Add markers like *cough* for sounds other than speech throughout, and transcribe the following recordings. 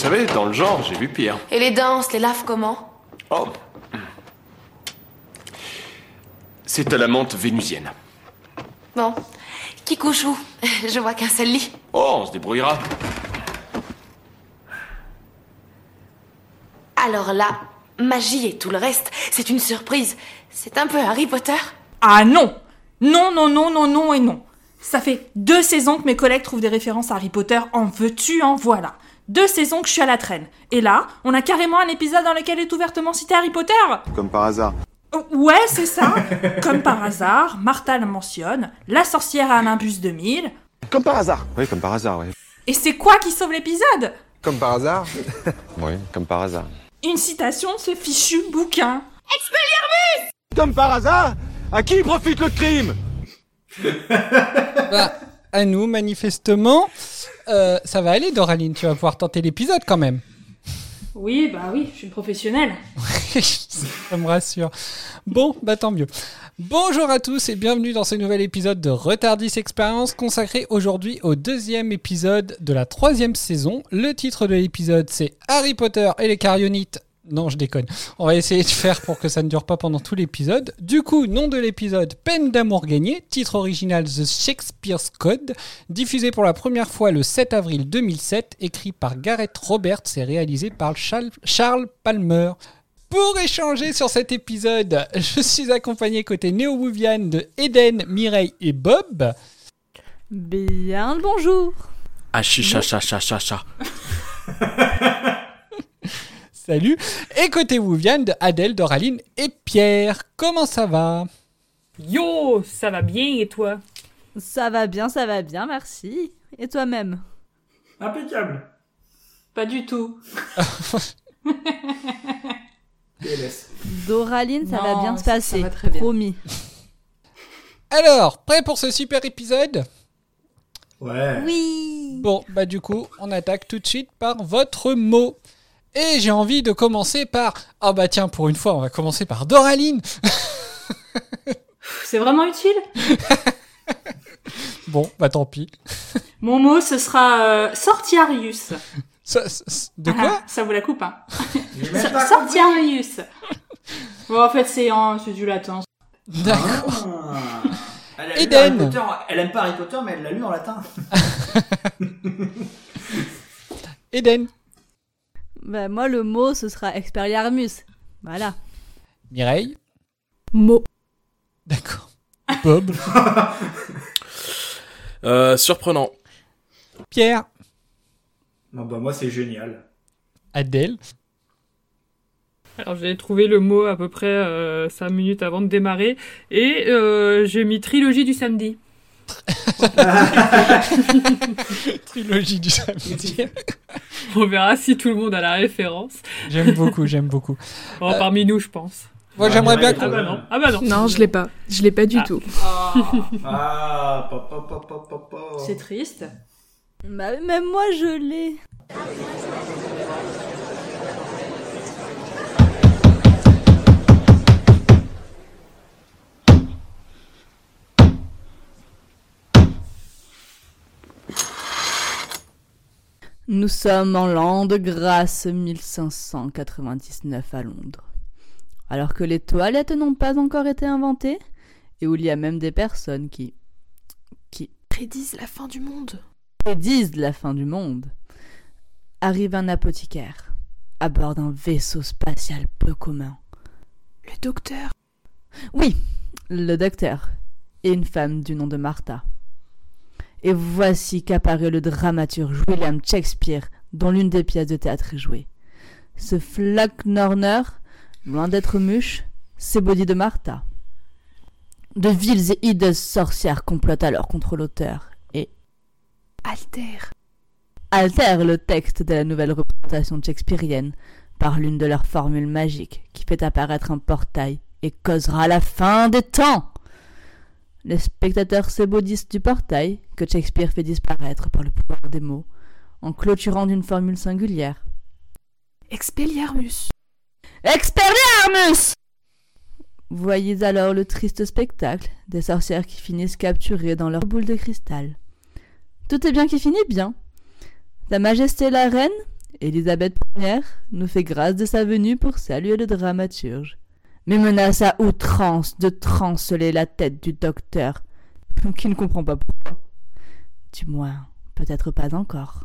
savez, dans le genre, j'ai vu pire. Et les danses, les laves comment Oh. C'est à la menthe vénusienne. Bon. Qui couche où *laughs* Je vois qu'un seul lit. Oh, on se débrouillera. Alors là, magie et tout le reste, c'est une surprise. C'est un peu Harry Potter. Ah non Non, non, non, non, non et non. Ça fait deux saisons que mes collègues trouvent des références à Harry Potter. En veux-tu, en voilà. Deux saisons que je suis à la traîne. Et là, on a carrément un épisode dans lequel est ouvertement cité Harry Potter. Comme par hasard. Oh, Ouais, c'est ça. *laughs* Comme par hasard, Martha le mentionne, la sorcière a un imbus 2000. Comme par hasard. Oui, comme par hasard, oui. Et c'est quoi qui sauve l'épisode? Comme par hasard *laughs* Oui, comme par hasard. Une citation de ce fichu bouquin. Comme par hasard À qui profite le crime? Bah, à nous, manifestement. Euh, ça va aller, Doraline, tu vas pouvoir tenter l'épisode quand même. Oui, bah oui, je suis une professionnelle. *laughs* ça me rassure. Bon, bah tant mieux. Bonjour à tous et bienvenue dans ce nouvel épisode de Retardis Experience consacré aujourd'hui au deuxième épisode de la troisième saison. Le titre de l'épisode c'est Harry Potter et les Carionites. Non, je déconne. On va essayer de faire pour que ça ne dure pas pendant tout l'épisode. Du coup, nom de l'épisode Peine d'amour gagné, titre original The Shakespeare's Code, diffusé pour la première fois le 7 avril 2007, écrit par Gareth Roberts et réalisé par Charles, Palmer. Pour échanger sur cet épisode, je suis accompagné côté néo-wouvian de Eden, Mireille et Bob. Bien le bonjour. Ah, chicha, chacha, chacha. *laughs* Salut. Et côté wouvian de Adèle, Doraline et Pierre. Comment ça va? Yo, ça va bien et toi? Ça va bien, ça va bien, merci. Et toi-même? Impeccable. Pas du tout. *laughs* Doraline, ça Non, va bien se ça passer. va très bien. Promis. *laughs* Alors, prêt pour ce super épisode? Ouais. Oui. Bon, bah du coup, on attaque tout de suite par votre mot. Et j'ai envie de commencer par... Ah bah tiens, pour une fois, on va commencer par Doraline. C'est vraiment utile? Bon, bah tant pis. Mon mot, ce sera euh, Sortiarius. Ça- ça- de quoi? Ah, Ça vous la coupe, hein Sortiarius. Bon, en fait, c'est en- du latin. D'accord. Ah. Elle Eden. Harry Potter, Elle aime pas Harry Potter, mais elle l'a lu en latin. Eden. Bah, moi, le mot, ce sera Expelliarmus. Voilà. Mireille. Mot. D'accord. Bob. *laughs* Euh, surprenant. Pierre. Non, bah moi, c'est génial. Adèle. Alors j'ai trouvé le mot à peu près 5 minutes avant de démarrer et euh, j'ai mis trilogie du samedi. *laughs* *laughs* Trilogie du samedi. *laughs* On verra si tout le monde a la référence. j'aime beaucoup, j'aime beaucoup. Bon, Euh, parmi nous, je pense. Moi, Ouais, j'aimerais bien. Ah bah non, ah bah non. Non, je l'ai pas. Je l'ai pas du Ah. tout. Ah, papa. C'est triste. Bah, même moi, je l'ai. Nous sommes en l'an de grâce 1599 à Londres. Alors que les toilettes n'ont pas encore été inventées, et où il y a même des personnes qui Prédisent la fin du monde. prédisent la fin du monde, arrive un apothicaire à bord d'un vaisseau spatial peu commun. Le docteur. Oui, le docteur et une femme du nom de Martha. Et voici qu'apparaît le dramaturge William Shakespeare dont l'une des pièces de théâtre est jouée. Ce Flacknorner, loin d'être muche, c'est Body de Martha. De viles et hideuses sorcières complotent alors contre l'auteur et altèrent le texte de la nouvelle représentation shakespearienne par l'une de leurs formules magiques qui fait apparaître un portail et causera la fin des temps. Les spectateurs s'ébaudissent du portail que Shakespeare fait disparaître par le pouvoir des mots en clôturant d'une formule singulière. Expelliarmus. Expelliarmus Voyez alors le triste spectacle des sorcières qui finissent capturées dans leur boule de cristal. Tout est bien qui finit bien. Sa Majesté la Reine, Élisabeth Ier, nous fait grâce de sa venue pour saluer le dramaturge, mais menace à outrance de tranceler la tête du docteur, *laughs* qui ne comprend pas pourquoi. Du moins, peut-être pas encore.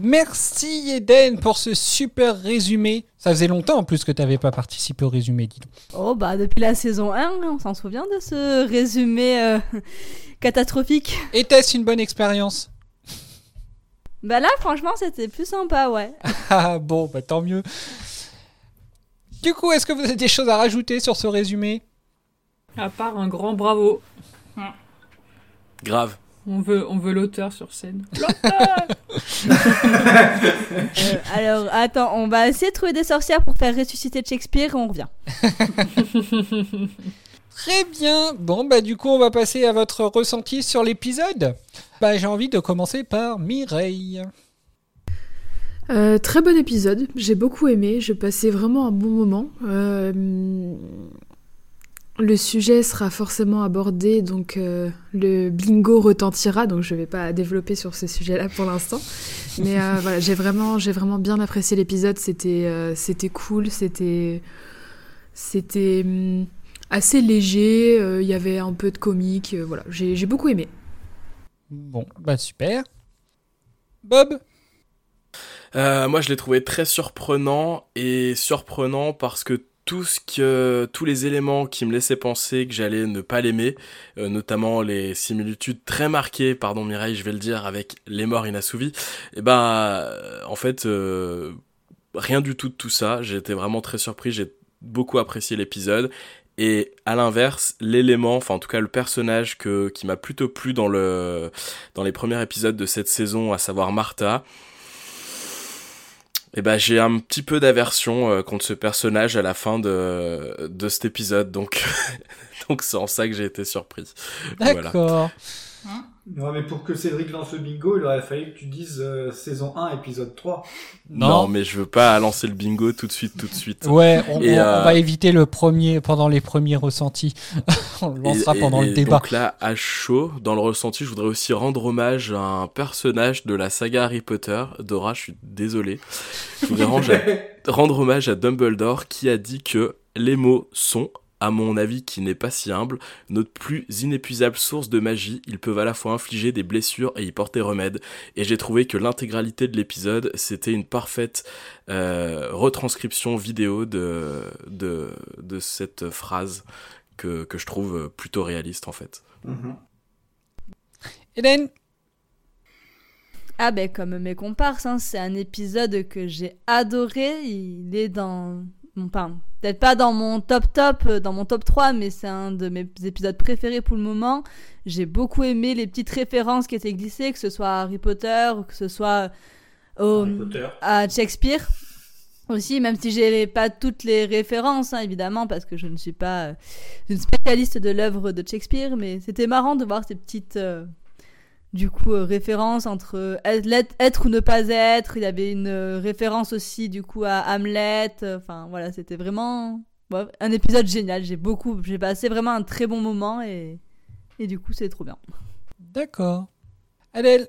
Merci Eden pour ce super résumé. Ça faisait longtemps en plus que tu n'avais pas participé au résumé, dis donc. Oh bah depuis la saison 1, on s'en souvient de ce résumé euh, *laughs* catastrophique. Était-ce une bonne expérience? Bah là franchement c'était plus sympa, ouais. *laughs* Ah bon, bah tant mieux. Du coup, est-ce que vous avez des choses à rajouter sur ce résumé? À part un grand bravo. Grave. On veut, on veut l'auteur sur scène. *laughs* Euh, alors attends, on va essayer de trouver des sorcières pour faire ressusciter Shakespeare et on revient. *laughs* Très bien. Bon, bah du coup, on va passer à votre ressenti sur l'épisode. Bah j'ai envie de commencer par Mireille. Euh, très bon épisode, j'ai beaucoup aimé, je passais vraiment un bon moment. Euh, le sujet sera forcément abordé, donc euh, le bingo retentira, donc je ne vais pas développer sur ce sujet-là pour l'instant. Mais *laughs* voilà, j'ai vraiment, j'ai vraiment bien apprécié l'épisode, c'était, c'était cool, c'était, c'était hum, assez léger, euh, il y avait un peu de comique, euh, voilà, j'ai, beaucoup aimé. Bon, bah super. Bob? Euh, moi, je l'ai trouvé très surprenant et surprenant parce que tout ce que, tous les éléments qui me laissaient penser que j'allais ne pas l'aimer, euh, notamment les similitudes très marquées, pardon Mireille, je vais le dire, avec les morts inassouvis, et ben, euh, en fait, euh, rien du tout de tout ça. J'ai été vraiment très surpris, j'ai beaucoup apprécié l'épisode. Et à l'inverse, l'élément, enfin en tout cas le personnage que, qui m'a plutôt plu dans, le, dans les premiers épisodes de cette saison, à savoir Martha, eh ben, j'ai un petit peu d'aversion euh, contre ce personnage à la fin de, de cet épisode, donc *laughs* donc c'est en ça que j'ai été surpris. Voilà. D'accord. Non, mais pour que Cédric lance le bingo, il aurait fallu que tu dises euh, saison 1, épisode 3. Non. mais je veux pas lancer le bingo tout de suite, tout de suite. Ouais, on, Et, on- euh, on va éviter le premier pendant les premiers ressentis. *laughs* on le lancera Et- pendant et- le débat. Donc là, à chaud, dans le ressenti, je voudrais aussi rendre hommage à un personnage de la saga Harry Potter. Dora, je suis désolé. Je voudrais *laughs* rendre, rendre hommage à Dumbledore qui a dit que les mots sont, à mon avis qui n'est pas si humble, notre plus inépuisable source de magie. Ils peuvent à la fois infliger des blessures et y porter remède. Et j'ai trouvé que l'intégralité de l'épisode, c'était une parfaite euh, retranscription vidéo de, de, de cette phrase que, que je trouve plutôt réaliste en fait. Hélène? Ah ben comme mes comparses, hein, c'est un épisode que j'ai adoré. Il est dans enfin, peut-être pas dans mon top top, euh, dans mon top 3, mais c'est un de mes épisodes préférés pour le moment. J'ai beaucoup aimé les petites références qui étaient glissées, que ce soit à Harry Potter ou que ce soit au- Potter. à Shakespeare. Aussi, même si j'ai pas toutes les références, hein, évidemment, parce que je ne suis pas euh, une spécialiste de l'œuvre de Shakespeare, mais c'était marrant de voir ces petites, euh, du coup, euh, références entre euh, être, ou ne pas être. Il y avait une euh, référence aussi, du coup, à Hamlet. Enfin, voilà, c'était vraiment un épisode génial. J'ai beaucoup, j'ai passé vraiment un très bon moment et, et du coup, c'est trop bien. D'accord. Adèle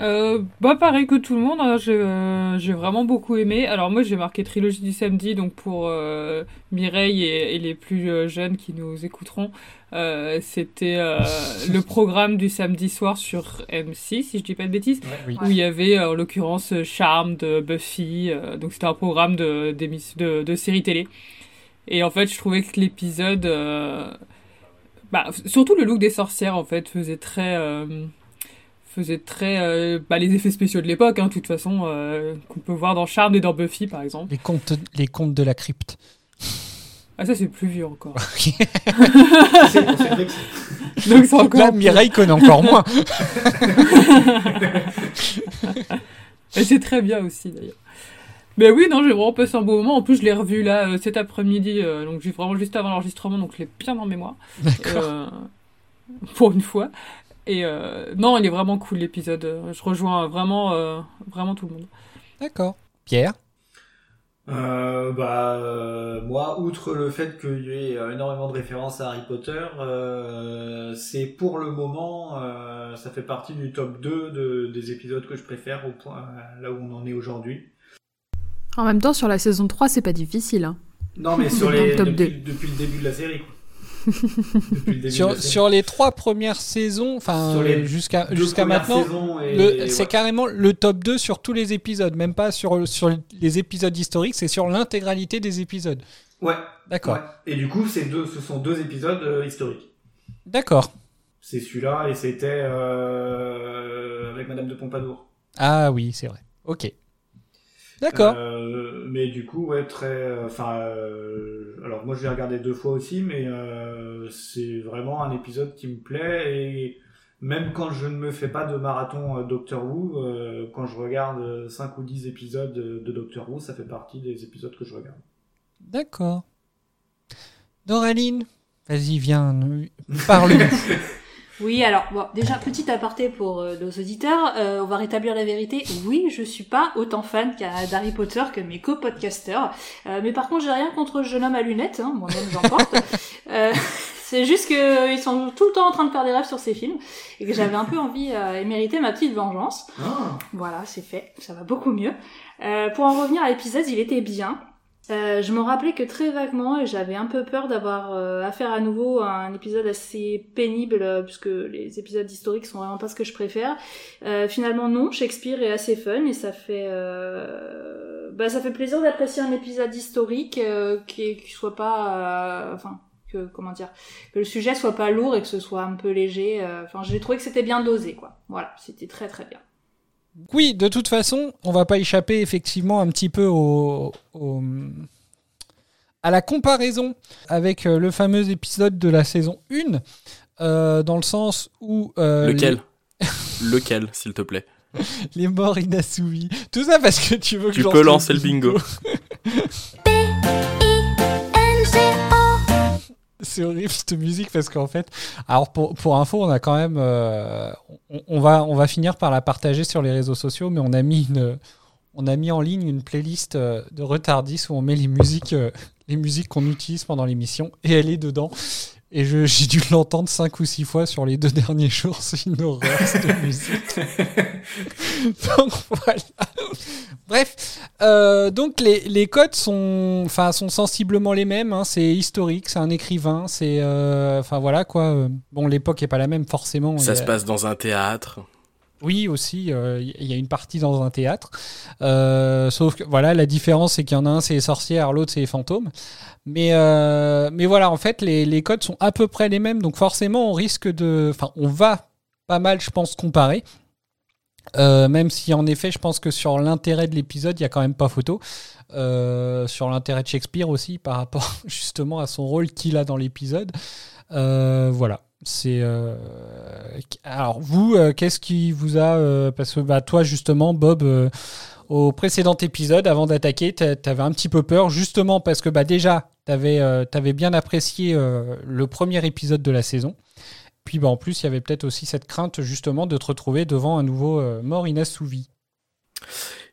Euh, bah pareil que tout le monde, hein, j'ai euh, j'ai vraiment beaucoup aimé. Alors moi j'ai marqué trilogie du samedi, donc pour euh, Mireille et, et les plus euh, jeunes qui nous écouteront, c'était le programme du samedi soir sur M6, si je dis pas de bêtises, Oui. où il y avait en l'occurrence Charme de Buffy, donc c'était un programme de, de, de série télé. Et en fait je trouvais que l'épisode, bah, surtout le look des sorcières en fait faisait très... faisait très euh, bah, les effets spéciaux de l'époque, hein, de toute façon, euh, qu'on peut voir dans Charmed et dans Buffy, par exemple. Les contes, les contes de la crypte. Ah, ça, c'est plus vieux encore. *laughs* *laughs* Donc, c'est encore. Là, Mireille connaît encore moins. *laughs* Et c'est très bien aussi, d'ailleurs. Mais oui, non, j'ai vraiment passé un beau moment. En plus, je l'ai revu là euh, cet après-midi, euh, donc j'ai vraiment juste avant l'enregistrement, donc je l'ai bien en mémoire. D'accord. Pour une fois. Et euh, non, il est vraiment cool l'épisode. Je rejoins vraiment, euh, vraiment tout le monde. D'accord. Pierre? Euh, bah, euh, moi, outre le fait qu'il y ait énormément de références à Harry Potter, euh, c'est pour le moment, euh, ça fait partie du top 2 de, des épisodes que je préfère au point là où on en est aujourd'hui. En même temps, sur la saison 3, c'est pas difficile. hein. Non, mais sur les le top depuis, 2. depuis le début de la série. quoi. Le sur, les trois premières saisons, enfin jusqu'à maintenant, c'est ouais. carrément le top 2 sur tous les épisodes, même pas sur, sur les épisodes historiques, c'est sur l'intégralité des épisodes. Ouais. D'accord. ouais. Et du coup, deux, ce sont deux épisodes euh, historiques. D'accord. C'est celui-là et c'était euh, avec Madame de Pompadour. Ah oui, c'est vrai. Ok. D'accord. Euh, mais du coup, ouais, très. euh, Enfin, euh, alors moi je l'ai regardé deux fois aussi, mais euh, c'est vraiment un épisode qui me plaît et même quand je ne me fais pas de marathon Doctor Who, quand je regarde 5 ou 10 épisodes de, Doctor Who, ça fait partie des épisodes que je regarde. D'accord. Doraline, vas-y, viens, nous- parle-nous. *laughs* Oui, alors, bon, déjà, petit aparté pour euh, nos auditeurs, euh, on va rétablir la vérité. Oui, je suis pas autant fan d'Harry Potter que mes co-podcasters. Euh, mais par contre, j'ai rien contre le jeune homme à lunettes, hein, moi-même j'en porte. *laughs* Euh, c'est juste qu'ils sont tout le temps en train de faire des rêves sur ces films, et que j'avais un peu envie euh, et mérité ma petite vengeance. Ah. Voilà, c'est fait, ça va beaucoup mieux. Euh, pour en revenir à l'épisode, il était bien. Euh, je me rappelais que très vaguement, et j'avais un peu peur d'avoir euh, affaire à nouveau un épisode assez pénible, euh, puisque les épisodes historiques sont vraiment pas ce que je préfère. Euh, finalement, non, Shakespeare est assez fun et ça fait, euh, bah, ça fait plaisir d'apprécier un épisode historique euh, qui, soit pas, euh, enfin, que comment dire, que le sujet soit pas lourd et que ce soit un peu léger. euh, Enfin, j'ai trouvé que c'était bien dosé, quoi. Voilà, c'était très très bien. Oui, de toute façon, on va pas échapper effectivement un petit peu au, au- à la comparaison avec euh, le fameux épisode de la saison 1, euh, dans le sens où... euh, Lequel *laughs* Lequel, s'il te plaît? Les, morts inassouvis. Tout ça parce que tu veux que Tu peux lance lancer le bingo. *laughs* C'est horrible cette musique parce qu'en fait, alors pour, pour info, on a quand même, euh, on, va on va finir par la partager sur les réseaux sociaux, mais on a mis une, on a mis en ligne une playlist euh, de retardis où on met les musiques, euh, les musiques qu'on utilise pendant l'émission et elle est dedans. Et j'ai dû l'entendre cinq ou six fois sur les deux derniers jours. *laughs* C'est une horreur cette musique. *laughs* donc voilà. Bref, euh, donc les, les codes sont, sont sensiblement les mêmes. hein. C'est historique, c'est un écrivain, c'est, euh, enfin voilà quoi. Bon, l'époque est pas la même forcément. Ça se passe dans un théâtre. oui, aussi, euh, il y a une partie dans un théâtre. Euh, sauf que voilà, la différence, c'est qu'il y en a un, c'est les sorcières, l'autre, c'est les fantômes. Mais, euh, mais voilà, en fait, les, les codes sont à peu près les mêmes. Donc forcément, on risque de... Enfin, on va pas mal, je pense, comparer. Euh, même si en effet, je pense que sur l'intérêt de l'épisode, il y a quand même pas photo. Euh, sur l'intérêt de Shakespeare aussi, par rapport *laughs* justement à son rôle qu'il a dans l'épisode. Voilà. C'est alors vous, qu'est-ce qui vous a parce que bah toi justement Bob au précédent épisode avant d'attaquer t'a- t'avais un petit peu peur justement parce que bah déjà t'avais euh, t'avais bien apprécié euh, le premier épisode de la saison. Puis bah en plus il y avait peut-être aussi cette crainte justement de te retrouver devant un nouveau euh, mort inassouvi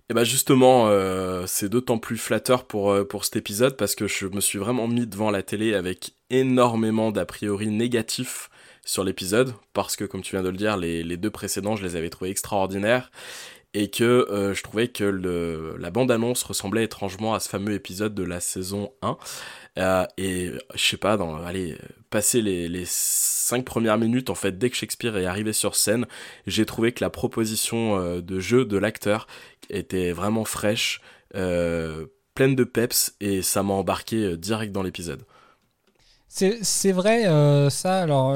Et bah justement, euh, c'est d'autant plus flatteur pour, euh, pour cet épisode parce que je me suis vraiment mis devant la télé avec énormément d'a priori négatifs sur l'épisode parce que comme tu viens de le dire, les, les deux précédents, je les avais trouvés extraordinaires et que euh, je trouvais que le, la bande-annonce ressemblait étrangement à ce fameux épisode de la saison 1. Euh, et je sais pas, dans, allez, passer les, les cinq premières minutes, en fait, dès que Shakespeare est arrivé sur scène, j'ai trouvé que la proposition euh, de jeu de l'acteur était vraiment fraîche, pleine de peps, et ça m'a embarqué direct dans l'épisode. C'est vrai, ça. Alors,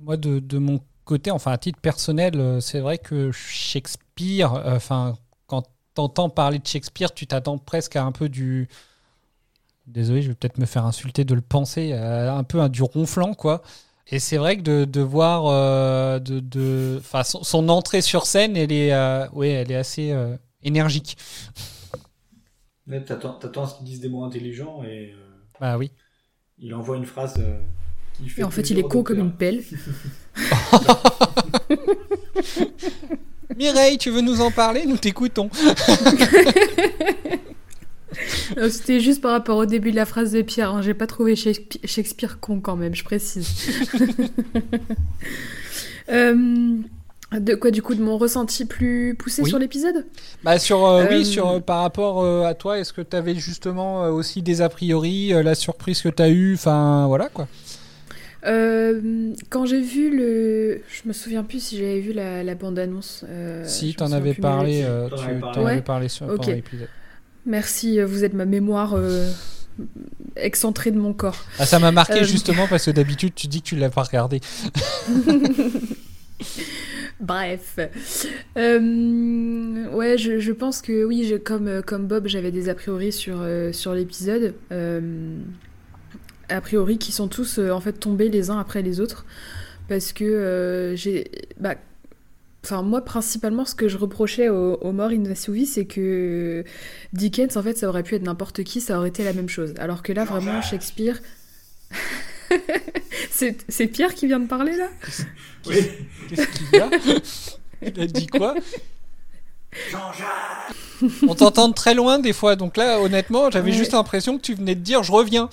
moi, de, de mon côté, enfin, à titre personnel, c'est vrai que Shakespeare, euh, enfin, quand t'entends parler de Shakespeare, tu t'attends presque à un peu du. désolé, je vais peut-être me faire insulter de le penser, euh, un peu un du ronflant, quoi. Et c'est vrai que de, de voir euh, de, de, enfin, son, son entrée sur scène, elle est, euh, ouais, elle est assez euh, énergique. Mais T'attends t'attends à ce qu'ils disent des mots intelligents et euh, Bah oui. il envoie une phrase euh, qui fait. Et en fait, il est con comme une pelle. *laughs* *laughs* Mireille, tu veux nous en parler? Nous t'écoutons. *laughs* C'était juste par rapport au début de la phrase de Pierre. hein. J'ai pas trouvé Shakespeare, con quand même, je précise. *laughs* Euh, de quoi, du coup, de mon ressenti plus poussé Oui. sur l'épisode? Bah sur, euh, Euh, oui, sur euh, par rapport à toi, est-ce que tu avais justement aussi des a priori, la surprise que tu as eue, enfin voilà quoi. Euh, Quand j'ai vu le. Je me souviens plus si j'avais vu la, la bande-annonce. euh, si t'en avais parlé, euh, T'en tu avais parlé. t'en avais parlé sur Ok. pendant l'épisode. Merci, euh, vous êtes ma mémoire euh, excentrée de mon corps. Ah, ça m'a marqué Euh, justement parce que d'habitude tu dis que tu l'as pas regardé. *laughs* Bref. Euh, ouais, je, je pense que oui, je, comme, comme Bob, j'avais des a priori sur, euh, sur l'épisode. Euh, a priori qui sont tous euh, en fait tombés les uns après les autres. Parce que euh, j'ai. Bah, Enfin, moi, principalement, ce que je reprochais au, au mort inassouvi, c'est que Dickens, en fait, ça aurait pu être n'importe qui, ça aurait été la même chose. Alors que là, vraiment, Shakespeare. *laughs* c'est c'est Pierre qui vient de parler, là? Oui. Qu'est-ce qu'il y a? *laughs* Il a dit quoi? On t'entend de très loin des fois, donc là, honnêtement, j'avais Ouais. juste l'impression que tu venais de dire je reviens.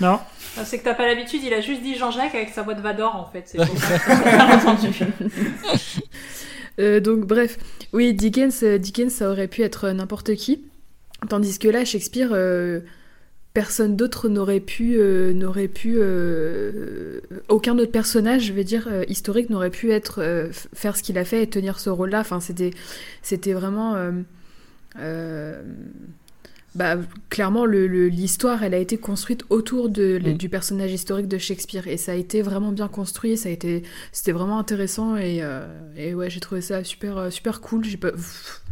Non C'est que t'as pas l'habitude, il a juste dit Jean-Jacques avec sa voix de Vador en fait. C'est pour ça. *laughs* Euh, donc bref, oui, Dickens, euh, Dickens, ça aurait pu être n'importe qui, tandis que là, Shakespeare, euh, personne d'autre n'aurait pu, euh, n'aurait pu, euh, aucun autre personnage, je vais dire euh, historique, n'aurait pu être faire ce qu'il a fait et tenir ce rôle-là. Enfin, c'était, c'était vraiment. bah, clairement, le- le- l'histoire, elle a été construite autour de, Mm. du personnage historique de Shakespeare et ça a été vraiment bien construit. Ça a été, c'était vraiment intéressant et, et ouais, j'ai trouvé ça super, super cool. J'ai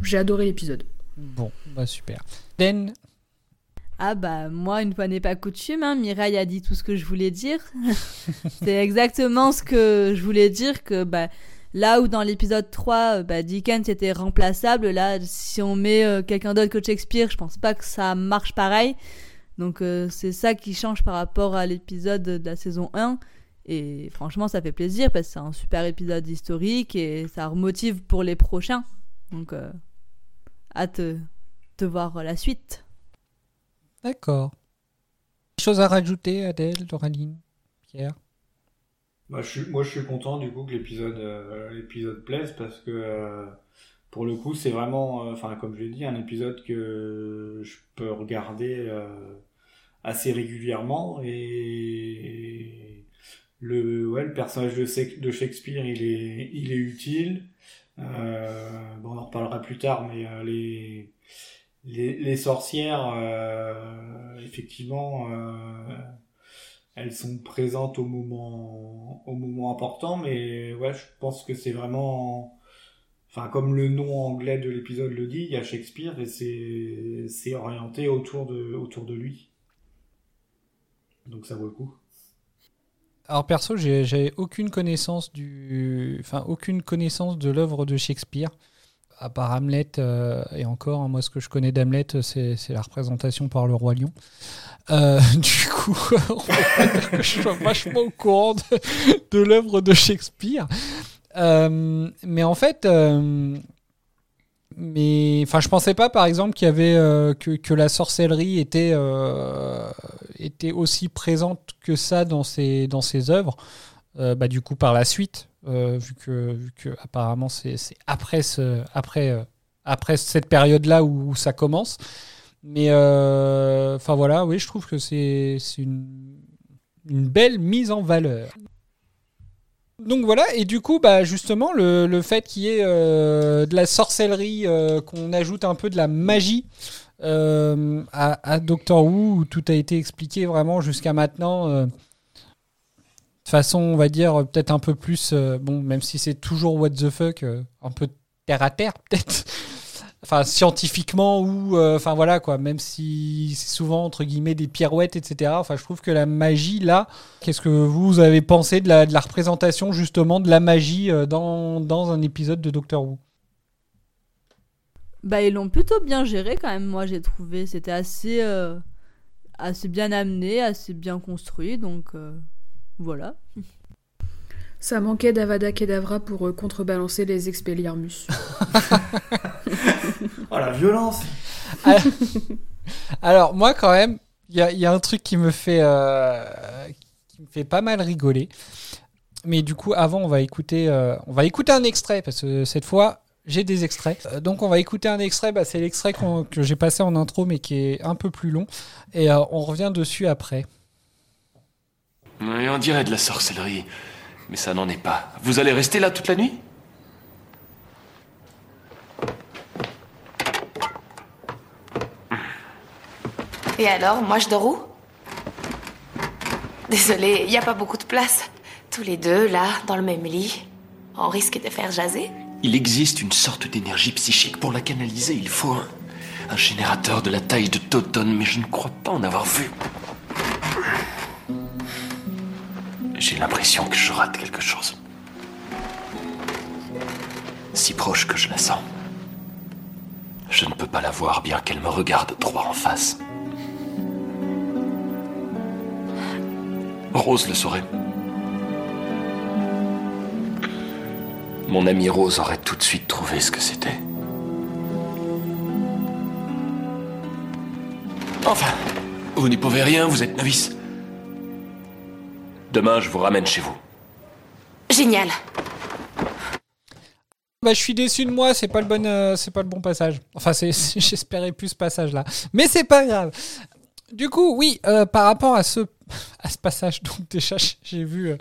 j'ai adoré l'épisode. Bon, bah super. Den, Ah bah moi, une fois n'est pas coutume, hein, Mireille a dit tout ce que je voulais dire. *laughs* C'est exactement ce que je voulais dire, que bah, là où dans l'épisode 3, euh, bah, Dickens était remplaçable, là si on met euh, quelqu'un d'autre que Shakespeare, je pense pas que ça marche pareil. Donc euh, c'est ça qui change par rapport à l'épisode de la saison 1. Et franchement, ça fait plaisir parce que c'est un super épisode historique et ça remotive pour les prochains. Donc euh, hâte de voir la suite. D'accord. Chose à rajouter, Adèle, Doraline, Pierre? Moi, je suis content du coup que l'épisode euh, plaise parce que euh, pour le coup, c'est vraiment, euh, enfin, comme je l'ai dit, un épisode que je peux regarder assez régulièrement et le, ouais, le personnage de, Shakespeare, il est, il est utile. Bon, on en reparlera plus tard, mais les, les, sorcières, euh, effectivement, euh, elles sont présentes au moment, au moment important, mais ouais, je pense que c'est vraiment, enfin, comme le nom anglais de l'épisode le dit, il y a Shakespeare et c'est, orienté autour de, autour de lui. Donc ça vaut le coup. Alors perso, j'avais aucune connaissance du, enfin aucune connaissance de l'œuvre de Shakespeare. À part Hamlet euh, et encore, hein, moi ce que je connais d'Hamlet, c'est la représentation par le roi lion. Euh, *laughs* du coup, *laughs* on peut pas dire que je sois vachement au courant de, l'œuvre de Shakespeare. Euh, mais en fait, mais enfin, je pensais pas, par exemple, qu'il y avait que, que la sorcellerie était était aussi présente que ça dans ses dans ses œuvres. Euh, bah, du coup, par la suite, euh, vu que vu que apparemment c'est après après euh, après cette période là où, ça commence. Mais enfin voilà, oui, je trouve que c'est une une belle mise en valeur. Donc voilà, et du coup, bah justement, le, le fait qu'il y ait de la sorcellerie, qu'on ajoute un peu de la magie à, Doctor Who, où tout a été expliqué vraiment jusqu'à maintenant, façon, on va dire, peut-être un peu plus, euh, bon, même si c'est toujours what the fuck, euh, un peu terre à terre, *laughs* peut-être. enfin scientifiquement ou euh, enfin voilà quoi même si c'est souvent entre guillemets des pirouettes etc enfin je trouve que la magie là qu'est-ce que vous avez pensé de la, de la représentation justement de la magie dans, dans un épisode de Doctor Who? Bah, ils l'ont plutôt bien géré quand même, moi j'ai trouvé. C'était assez, assez bien amené, assez bien construit, donc voilà. Ça manquait d'Avada Kedavra pour euh, contrebalancer les Expelliarmus. *laughs* Oh la violence alors, alors, moi quand même il y a, il y a un truc qui me fait euh, qui me fait pas mal rigoler mais du coup avant on va écouter euh, on va écouter un extrait parce que cette fois j'ai des extraits. Donc on va écouter un extrait, bah, c'est l'extrait qu'on- que j'ai passé en intro mais qui est un peu plus long. Et euh, on revient dessus après. Oui, on dirait de la sorcellerie. Mais ça n'en est pas. Vous allez rester là toute la nuit? Et alors, moi je dors où? Désolée, il n'y a pas beaucoup de place. Tous les deux, là, dans le même lit. On risque de faire jaser. Il existe une sorte d'énergie psychique. Pour la canaliser, il faut un, un générateur de la taille de Toton, mais je ne crois pas en avoir vu. J'ai l'impression que je rate quelque chose. Si proche que je la sens. Je ne peux pas la voir bien qu'elle me regarde droit en face. Rose le saurait. Mon amie Rose aurait tout de suite trouvé ce que c'était. Enfin, vous n'y pouvez rien, vous êtes novice. Demain, je vous ramène chez vous. Génial. Bah, je suis déçu de moi, c'est pas le bon, euh, c'est pas le bon passage. Enfin, c'est, *laughs* c'est- j'espérais plus ce passage-là, mais c'est pas grave. Du coup, oui, euh, par rapport à ce, *laughs* à ce passage, donc déjà, j'ai vu, euh,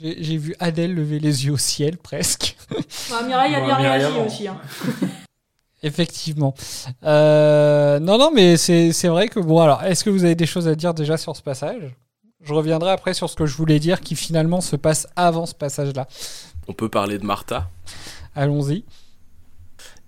j'ai, j'ai vu Adèle lever les yeux au ciel presque. *laughs* Ah, Mireille a bien réagi aussi. hein. Effectivement. Euh, non, non, mais c'est, c'est vrai que bon, alors, est-ce que vous avez des choses à dire déjà sur ce passage? Je reviendrai après sur ce que je voulais dire, qui finalement se passe avant ce passage-là. On peut parler de Martha. Allons-y.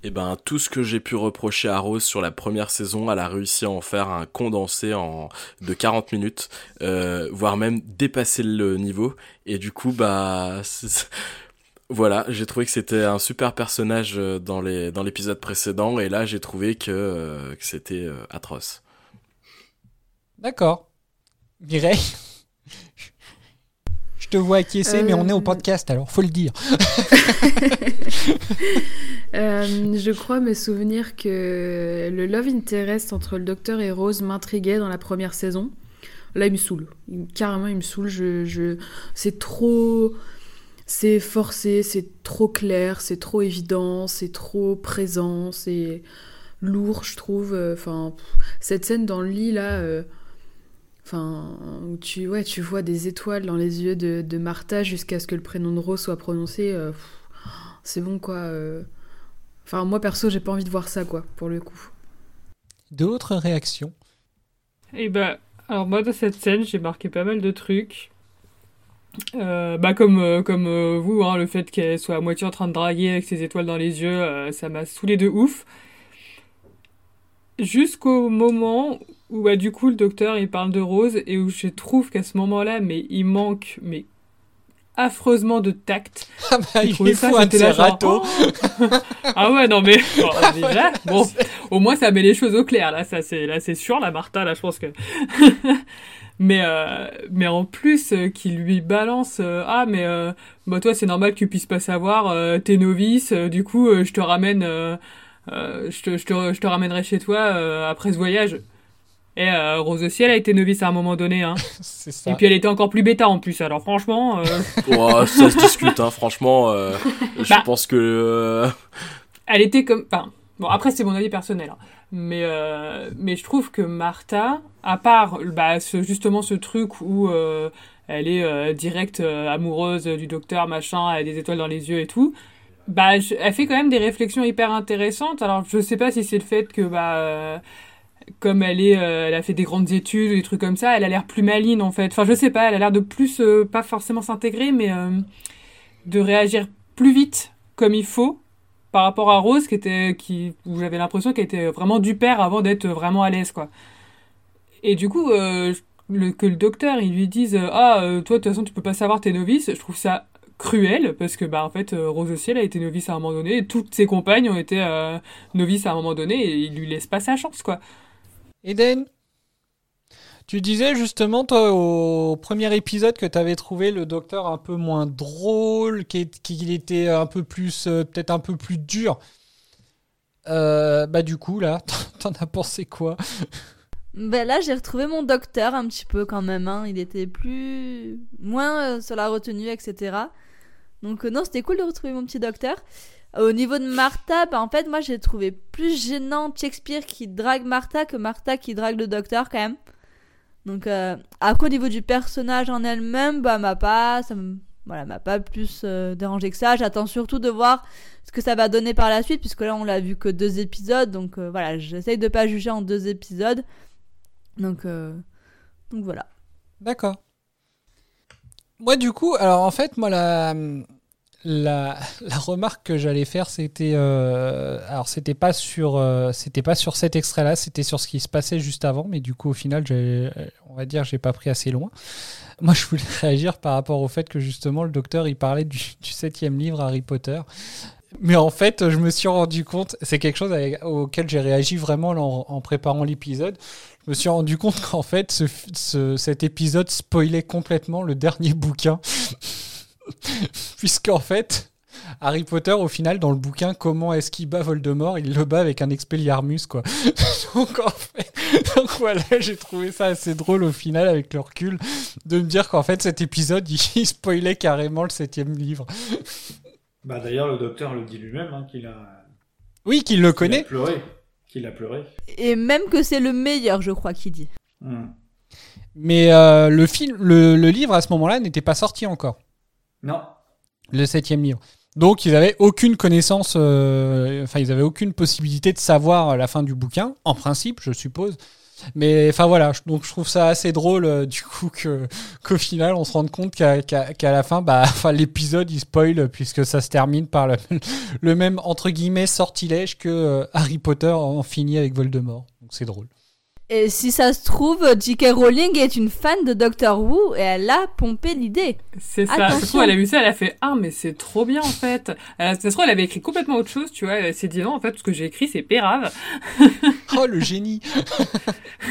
Et ben, tout ce que j'ai pu reprocher à Rose sur la première saison, elle a réussi à en faire un condensé en de 40 minutes, euh, voire même dépasser le niveau. Et du coup, bah, *laughs* voilà, j'ai trouvé que c'était un super personnage euh, dans les dans l'épisode précédent, et là, j'ai trouvé que, euh, que c'était euh, atroce. D'accord. Mireille Je te vois acquiescer, mais on est au Euh, podcast, alors faut le dire. *laughs* Euh, je crois me souvenir que le love interest entre le docteur et Rose m'intriguait dans la première saison. Là, il me saoule. Il- carrément, il me saoule. Je, je... C'est trop... C'est forcé, c'est trop clair, c'est trop évident, c'est trop présent, c'est lourd, je trouve. Enfin, pff, cette scène dans le lit, là... euh, Enfin, où tu, ouais, tu vois des étoiles dans les yeux de, de Martha jusqu'à ce que le prénom de Rose soit prononcé. euh, c'est bon, quoi. euh. Enfin, moi, perso, j'ai pas envie de voir ça, quoi, pour le coup. D'autres réactions? Et bah, alors moi dans cette scène, j'ai marqué pas mal de trucs. Euh, bah comme euh, comme euh, vous, hein, le fait qu'elle soit à moitié en train de draguer avec ses étoiles dans les yeux, euh, ça m'a saoulé de ouf. Jusqu'au moment où bah du coup le docteur il parle de Rose et où je trouve qu'à ce moment-là, mais il manque mais affreusement de tact. *laughs* Ah bah, il est ça, fou, un de là, genre, oh. *laughs* ah ouais, non mais *laughs* bon, déjà, bon, au moins ça met les choses au clair là, ça c'est là c'est sûr la Martha là, je pense que mais euh, mais en plus euh, qu'il lui balance euh, ah mais euh, bah toi c'est normal que tu puisses pas savoir euh, t'es novice euh, du coup euh, je te ramène je te je te je te ramènerai chez toi euh, après ce voyage. Et euh, Rose aussi, elle a été novice à un moment donné, hein. *laughs* C'est ça. Et puis elle était encore plus bêta en plus. Alors franchement, euh, *laughs* Oh, ça se discute, hein, franchement. euh, *laughs* je Bah. pense que. euh, elle était comme enfin bon après c'est mon avis personnel hein. mais euh, mais je trouve que Martha à part bah ce, justement ce truc où euh, elle est euh, direct euh, amoureuse du docteur machin elle a des étoiles dans les yeux et tout bah je- elle fait quand même des réflexions hyper intéressantes alors je sais pas si c'est le fait que bah euh, comme elle est euh, elle a fait des grandes études des trucs comme ça elle a l'air plus maline en fait enfin je sais pas elle a l'air de plus euh, pas forcément s'intégrer mais euh, de réagir plus vite comme il faut par rapport à Rose, qui était, qui, où j'avais l'impression qu'elle était vraiment du père avant d'être vraiment à l'aise, quoi. Et du coup, le, que le docteur, il lui dise Ah, toi, de toute façon, tu peux pas savoir tes novices, je trouve ça cruel, parce que, bah, en fait, Rose aussi, elle a été novice à un moment donné, et toutes ses compagnes ont été novices à un moment donné, et il lui laisse pas sa chance, quoi. Eden tu disais justement, au premier épisode, que tu avais trouvé le docteur un peu moins drôle, qu'il était un peu plus, euh, peut-être un peu plus dur. Euh, bah du coup, là, *laughs* t'en as pensé quoi? Ben là, j'ai retrouvé mon docteur un petit peu quand même. hein. Il était plus. moins euh, sur la retenue, etc. Donc, non, c'était cool de retrouver mon petit docteur. Au niveau de Martha, bah, en fait, moi, j'ai trouvé plus gênant Shakespeare qui drague Martha que Martha qui drague le docteur, quand même. Donc, euh, après, au niveau du personnage en elle-même, bah, m'a pas. Ça m'a pas plus euh, dérangé que ça. J'attends surtout de voir ce que ça va donner par la suite, puisque là, on l'a vu que deux épisodes. Donc, euh, voilà, j'essaye de pas juger en deux épisodes. Donc, euh, donc voilà. D'accord. Moi, du coup, alors en fait, moi, la, la, la remarque que j'allais faire, c'était. euh, alors, c'était pas, sur, euh, c'était pas sur cet extrait-là, c'était sur ce qui se passait juste avant, mais du coup, au final, on va dire, j'ai pas pris assez loin. Moi, je voulais *laughs* réagir par rapport au fait que justement, le docteur, il parlait du, septième livre Harry Potter. Mais en fait, je me suis rendu compte, c'est quelque chose auquel j'ai réagi vraiment en, en préparant l'épisode. Je me suis rendu compte qu'en fait, ce, ce- cet épisode spoilait complètement le dernier bouquin. *laughs* *laughs* Puisqu'en fait, Harry Potter, au final, dans le bouquin, comment est-ce qu'il bat Voldemort Il le bat avec un Expelliarmus, quoi. *laughs* donc, en fait, *laughs* donc voilà, j'ai trouvé ça assez drôle au final, avec le recul, de me dire qu'en fait, cet épisode, il, il spoilait carrément le septième livre. Bah d'ailleurs, le docteur le dit lui-même hein, qu'il a. Oui, qu'il le qu'il a connaît. pleuré. Qu'il a pleuré. Et même que c'est le meilleur, je crois, qu'il dit. Hmm. Mais euh, le, film, le, le livre, à ce moment-là, n'était pas sorti encore. Non. le septième livre. Donc ils avaient aucune connaissance, euh, enfin ils avaient aucune possibilité de savoir la fin du bouquin, en principe, je suppose. Mais enfin voilà, donc je trouve ça assez drôle euh, du coup qu'au final on se rende compte qu'à la fin, bah, l'épisode il spoil puisque ça se termine par le, le même entre guillemets sortilège que euh, Harry Potter en finit avec Voldemort. Donc c'est drôle. Et si ça se trouve, J.K. Rowling est une fan de Doctor Who et elle a pompé l'idée. C'est ça. Ça se Attention. trouve, elle a vu ça, elle a fait Ah, mais c'est trop bien en fait. Euh, ça se trouve, elle avait écrit complètement autre chose, tu vois. Elle s'est dit Non, en fait, ce que j'ai écrit, c'est pérave. *laughs* Oh le génie *laughs*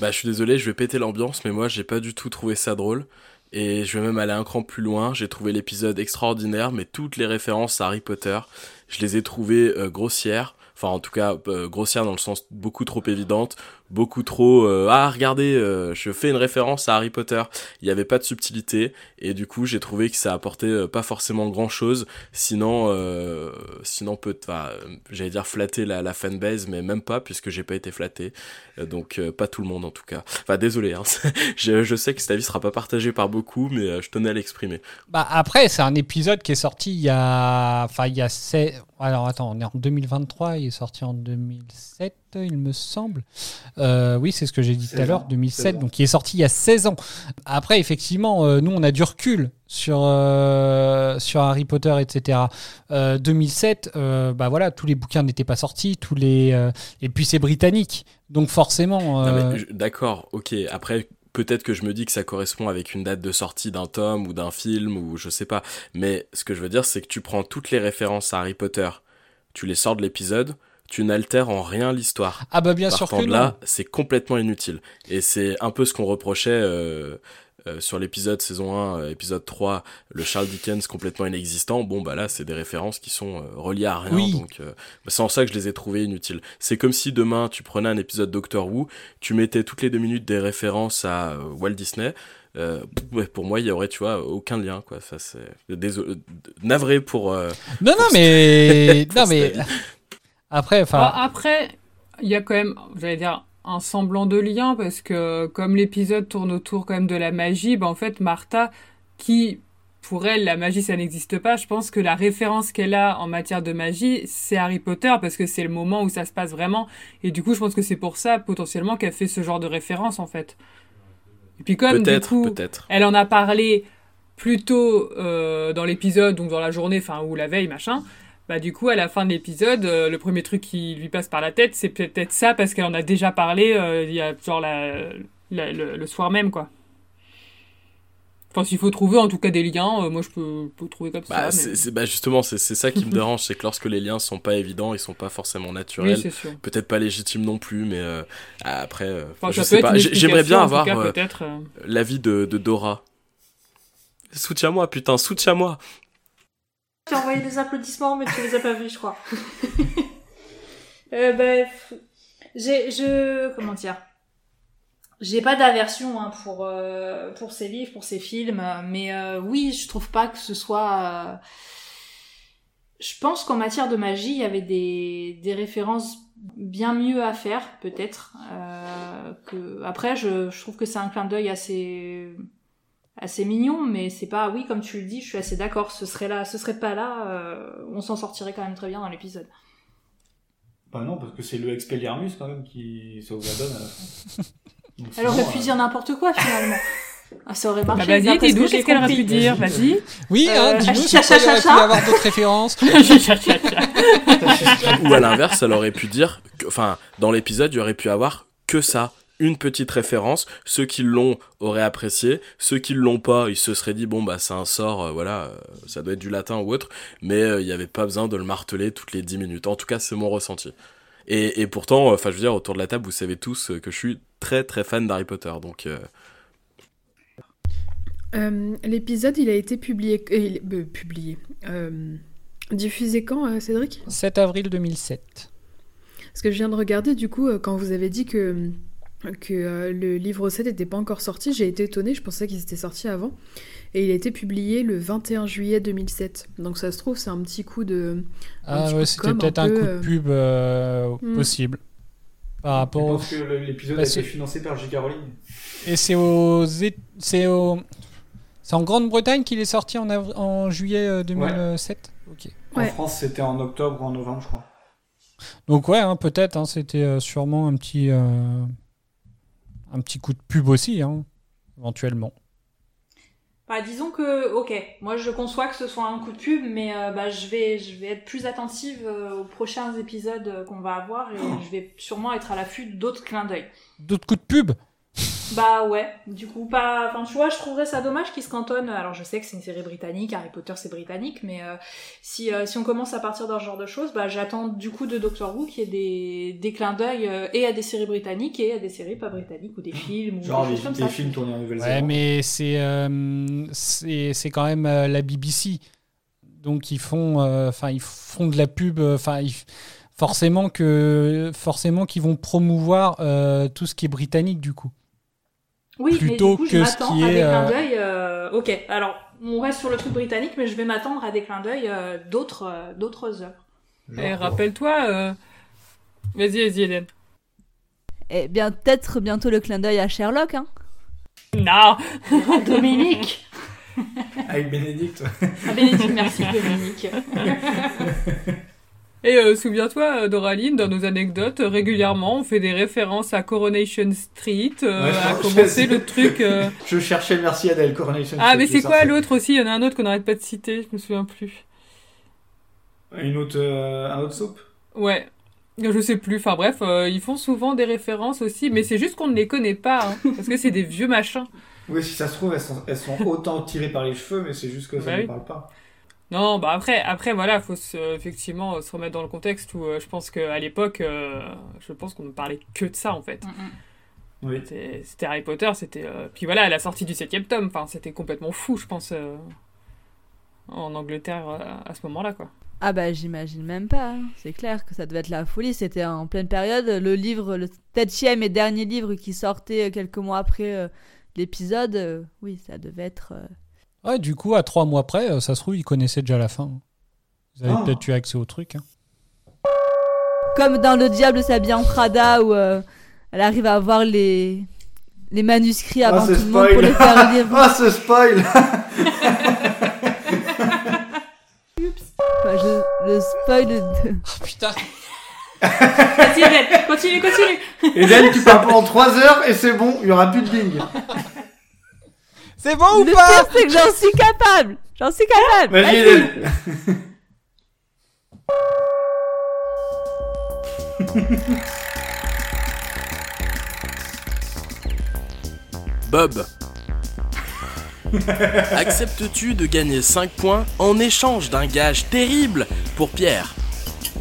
Bah, je suis désolé, je vais péter l'ambiance, mais moi, j'ai pas du tout trouvé ça drôle. Et je vais même aller un cran plus loin. J'ai trouvé l'épisode extraordinaire, mais toutes les références à Harry Potter, je les ai trouvées euh, grossières. Enfin, en tout cas, euh, grossières dans le sens beaucoup trop évidente, beaucoup trop. euh, ah, regardez, euh, je fais une référence à Harry Potter. Il n'y avait pas de subtilité, et du coup, j'ai trouvé que ça apportait euh, pas forcément grand chose. Sinon, sinon peut, j'allais dire flatter la, fanbase, mais même pas, puisque j'ai pas été flatté. Donc, pas tout le monde en tout cas. Enfin, désolé. Hein, *laughs* je, sais que cet avis sera pas partagé par beaucoup, mais je tenais à l'exprimer. Bah après, c'est un épisode qui est sorti il y a. Enfin, il y a. sept- Alors attends, on est en 2023, il est sorti en 2007, il me semble. Euh, oui, c'est ce que j'ai dit tout à 16 l'heure, ans, 2007, 16 ans. donc il est sorti il y a 16 ans. Après, effectivement, euh, nous, on a du recul sur, euh, sur Harry Potter, etc. Euh, 2007, euh, bah voilà, tous les bouquins n'étaient pas sortis, tous les. euh, Et puis c'est britannique, donc forcément. Euh, D'accord, ok. Après, peut-être que je me dis que ça correspond avec une date de sortie d'un tome ou d'un film ou je sais pas. Mais ce que je veux dire, c'est que tu prends toutes les références à Harry Potter, tu les sors de l'épisode, tu n'altères en rien l'histoire. Ah bah bien sûr que de là, c'est complètement inutile. Et c'est un peu ce qu'on reprochait euh, euh, sur l'épisode saison 1, euh, épisode 3, le Charles Dickens complètement inexistant. Bon, bah là, c'est des références qui sont reliées à rien. Oui. Donc, bah, c'est en ça que je les ai trouvées inutiles. C'est comme si demain, tu prenais un épisode Doctor Who, tu mettais toutes les deux minutes des références à Walt Disney. Euh, pour moi, il y aurait, tu vois, aucun lien, quoi. Ça, c'est désolé, navré pour. euh, Non, non, mais. *laughs* non, mais. Après, enfin. Bah, après, il y a quand même, j'allais dire, un semblant de lien parce que comme l'épisode tourne autour quand même de la magie, bah en fait Martha, qui pour elle la magie ça n'existe pas, je pense que la référence qu'elle a en matière de magie c'est Harry Potter parce que c'est le moment où ça se passe vraiment et du coup je pense que c'est pour ça potentiellement qu'elle fait ce genre de référence en fait. Et puis comme du Peut-être, coup peut-être. elle en a parlé plus tôt euh, dans l'épisode, donc dans la journée, enfin ou la veille, machin. Bah du coup à la fin de l'épisode, euh, le premier truc qui lui passe par la tête, c'est peut-être ça parce qu'elle en a déjà parlé euh, il y a genre la, la- le, le soir même quoi. Enfin s'il faut trouver en tout cas des liens, euh, moi je peux, peux trouver comme Bah, ça. mais- bah, justement, c'est, ça qui me *laughs* dérange, c'est que lorsque les liens sont pas évidents, ils sont pas forcément naturels. Oui. Peut-être pas légitimes non plus, mais après, Enfin, je sais pas. J'aimerais bien avoir l'avis de, de Dora. Soutiens-moi, putain, soutiens-moi. Tu as envoyé des applaudissements, mais tu les as pas vus, je crois. euh, bref, j'ai, je, comment dire, j'ai pas d'aversion hein, pour euh, pour ces livres, pour ces films, mais euh, oui, je trouve pas que ce soit. euh, Je pense qu'en matière de magie, il y avait des des références bien mieux à faire, peut-être. Euh, que après, je, je trouve que c'est un clin d'œil assez assez mignon, mais c'est pas, oui, comme tu le dis, je suis assez d'accord, ce serait là, ce serait pas là, euh, on s'en sortirait quand même très bien dans l'épisode. Bah non, parce que c'est le Expelliarmus quand même qui sauve la donne à la fin. *laughs* Donc, Elle aurait pu euh, dire n'importe quoi finalement. Ah, ça aurait marché. Bah, vas-y, dis-nous, qu'est-ce qu'elle aurait pu dire, vas-y. Oui, hein, Euh, dis-nous aurait pu avoir d'autres références. *laughs* Ou à l'inverse, elle aurait pu dire, enfin, dans l'épisode, il y aurait pu avoir que ça, une petite référence. Ceux qui l'ont auraient apprécié, ceux qui l'ont pas, ils se seraient dit bon bah c'est un sort, euh, voilà, euh, ça doit être du latin ou autre, mais euh, il n'y avait pas besoin de le marteler toutes les 10 minutes. En tout cas, c'est mon ressenti. Et, et pourtant, enfin, je veux dire, autour de la table, vous savez tous que je suis très très fan d'Harry Potter, donc. euh, Euh, L'épisode, il a été publié. publié. euh, diffusé quand, euh, Cédric? 7 avril 2007. Parce que je viens de regarder, du coup, quand vous avez dit que, que euh, le livre 7 n'était pas encore sorti, j'ai été étonnée, je pensais qu'ils étaient sortis avant. Et il a été publié le 21 juillet 2007. Donc ça se trouve, c'est un petit coup de. Ah ouais, c'était peut-être un, peu, coup de euh, pub euh, Hmm. possible. Par Je rapport au... que l'épisode Bah, a été financé par J.K. Rowling. Et c'est aux... C'est au... C'est en Grande-Bretagne qu'il est sorti en, en juillet euh, 2007 Ok. En Ouais. France, c'était en octobre ou en novembre, je crois. Donc ouais, hein, peut-être, hein, c'était sûrement un petit, euh, un petit coup de pub aussi, hein, éventuellement. Bah, disons que, ok, moi je conçois que ce soit un coup de pub, mais euh, bah, je, vais, je vais être plus attentive euh, aux prochains épisodes euh, qu'on va avoir et je vais sûrement être à l'affût d'autres clins d'œil. D'autres coups de pub? Bah ouais, du coup, pas. Enfin, tu vois, je trouverais ça dommage qu'ils se cantonnent. Alors, je sais que c'est une série britannique, Harry Potter c'est britannique, mais euh, si, euh, si on commence à partir dans ce genre de choses, bah j'attends du coup de Doctor Who qu'il y ait des, des clins d'œil euh, et à des séries britanniques et à des séries pas britanniques ou des films ou Genre des les, choses comme des ça. films tournés en Nouvelle-Zélande. Ouais, mais c'est euh, c'est c'est quand même euh, la BBC. Donc ils font euh, enfin ils font de la pub enfin ils- forcément que forcément qu'ils vont promouvoir euh, tout ce qui est britannique du coup. Oui, plutôt mais du coup, je que ce m'attends qui à est, des clins d'œil. Ok, alors on reste sur le truc britannique, mais je vais m'attendre à des clins d'œil euh, d'autres euh, d'autres œuvres. Et rappelle-toi, euh... vas-y, vas-y, Hélène. Eh bien, peut-être bientôt le clin d'œil à Sherlock, hein Non Dominique Avec Bénédicte. Ah, Bénédicte, merci Dominique. *laughs* Et euh, souviens-toi, euh, Doraline, dans nos anecdotes, euh, régulièrement, on fait des références à Coronation Street, euh, Ouais, à *laughs* commencer le truc... euh, *laughs* Je cherchais Merci Adèle, Coronation Ah, Street, mais je c'est quoi l'autre aussi? Il y en a un autre qu'on n'arrête pas de citer, je me souviens plus. Une autre, un autre soap Ouais. Je sais plus, enfin bref, ils font souvent des références aussi, mais c'est juste qu'on ne les connaît pas, hein, *laughs* parce que c'est des vieux machins. Oui, si ça se trouve, elles sont, elles sont autant tirées par les cheveux, mais c'est juste que ça Bah ne oui. parle pas. Non, bah après, après voilà, faut se- effectivement se remettre dans le contexte où euh, je pense qu'à l'époque, euh, je pense qu'on ne parlait que de ça en fait. Oui. C'était c'était Harry Potter, c'était. euh, Puis voilà, à la sortie du septième tome, enfin, c'était complètement fou, je pense, euh, en Angleterre euh, à ce moment-là, quoi. Ah bah j'imagine même pas, hein. c'est clair que ça devait être la folie, c'était en pleine période, le livre, le septième et dernier livre qui sortait quelques mois après euh, l'épisode, euh, oui ça devait être... Ouais, du coup, à trois mois près, euh, ça se trouve, ils connaissaient déjà la fin. Vous avez Ah. peut-être eu accès au truc. hein. Comme dans Le Diable s'habille en Prada où euh, elle arrive à avoir les, les manuscrits avant Ah, tout le monde pour les faire lire. *laughs* Ah, ce spoil Enfin, je- le spoil de... Oh putain Vas-y, Hélène, continue, continue. Hélène, tu parles pendant 3 heures et c'est bon, il y aura plus de bing. C'est bon ou Le pas c'est que j'en suis capable J'en suis capable Vas-y. *laughs* Bob, acceptes-tu de gagner 5 points en échange d'un gage terrible pour Pierre?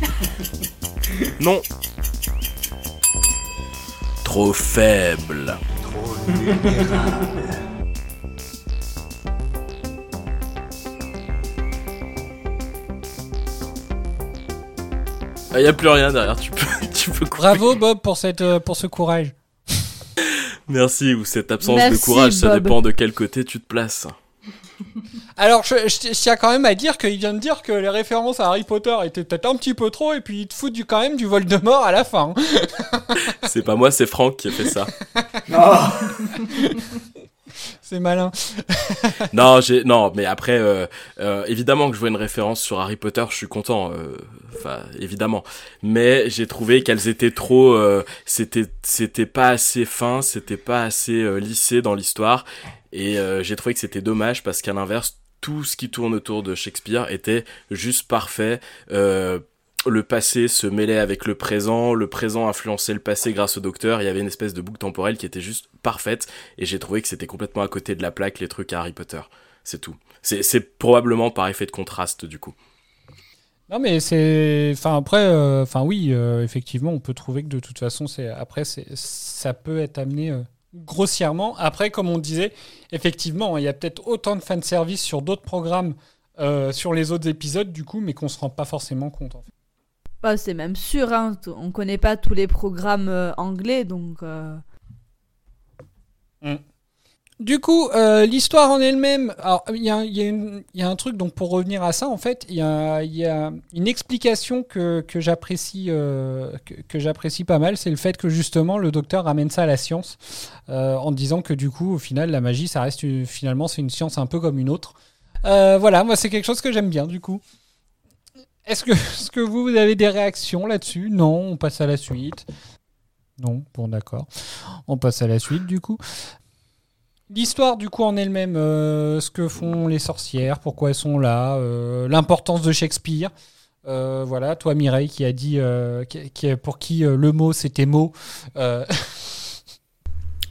*laughs* Non. Trop faible. Il n'y a plus rien derrière, tu peux, *laughs* tu peux couper. Bravo Bob pour, cette, euh, pour ce courage. Merci, ou cette absence de courage, ça dépend de quel côté tu te places. Alors, je, je, je tiens quand même à dire qu'il vient de dire que les références à Harry Potter étaient peut-être un petit peu trop, et puis il te fout du, quand même du Voldemort à la fin. hein. *laughs* C'est pas moi, c'est Franck qui a fait ça. *laughs* *laughs* C'est malin. *laughs* non, j'ai non, mais après, euh, euh, évidemment que je vois une référence sur Harry Potter, je suis content. euh, Enfin, évidemment. Mais j'ai trouvé qu'elles étaient trop. euh, c'était c'était pas assez fin, c'était pas assez euh, lissé dans l'histoire, et j'ai trouvé que c'était dommage parce qu'à l'inverse, tout ce qui tourne autour de Shakespeare était juste parfait. Euh, le passé se mêlait avec le présent, le présent influençait le passé grâce au docteur, il y avait une espèce de boucle temporelle qui était juste parfaite, et j'ai trouvé que c'était complètement à côté de la plaque les trucs à Harry Potter. C'est tout. C'est probablement par effet de contraste du coup. Non, mais c'est. Enfin, après, euh, enfin, oui, euh, effectivement, on peut trouver que de toute façon, c'est après, ça peut être amené euh, grossièrement. Après, comme on disait, effectivement, il y a peut-être autant de fanservice sur d'autres programmes, sur les autres épisodes, du coup, mais qu'on se rend pas forcément compte. En fait. Bah, c'est même sûr, hein. on connaît pas tous les programmes euh, anglais, donc... euh, Du coup, euh, l'histoire en elle-même, il y a, un truc, donc pour revenir à ça, en fait, il y a, une explication que, j'apprécie que, pas mal, c'est le fait que justement le docteur ramène ça à la science, en disant que du coup, au final, la magie, ça reste finalement, c'est une science un peu comme une autre. Voilà, moi c'est quelque chose que j'aime bien, du coup. Est-ce que, *laughs* que vous, vous avez des réactions là-dessus? Non, on passe à la suite. Non, bon d'accord. On passe à la suite, du coup. L'histoire du coup en elle-même, euh, ce que font les sorcières, pourquoi elles sont là, euh, l'importance de Shakespeare. Euh, voilà, toi Mireille qui a dit, qui, qui- pour qui le mot c'était mot. *laughs*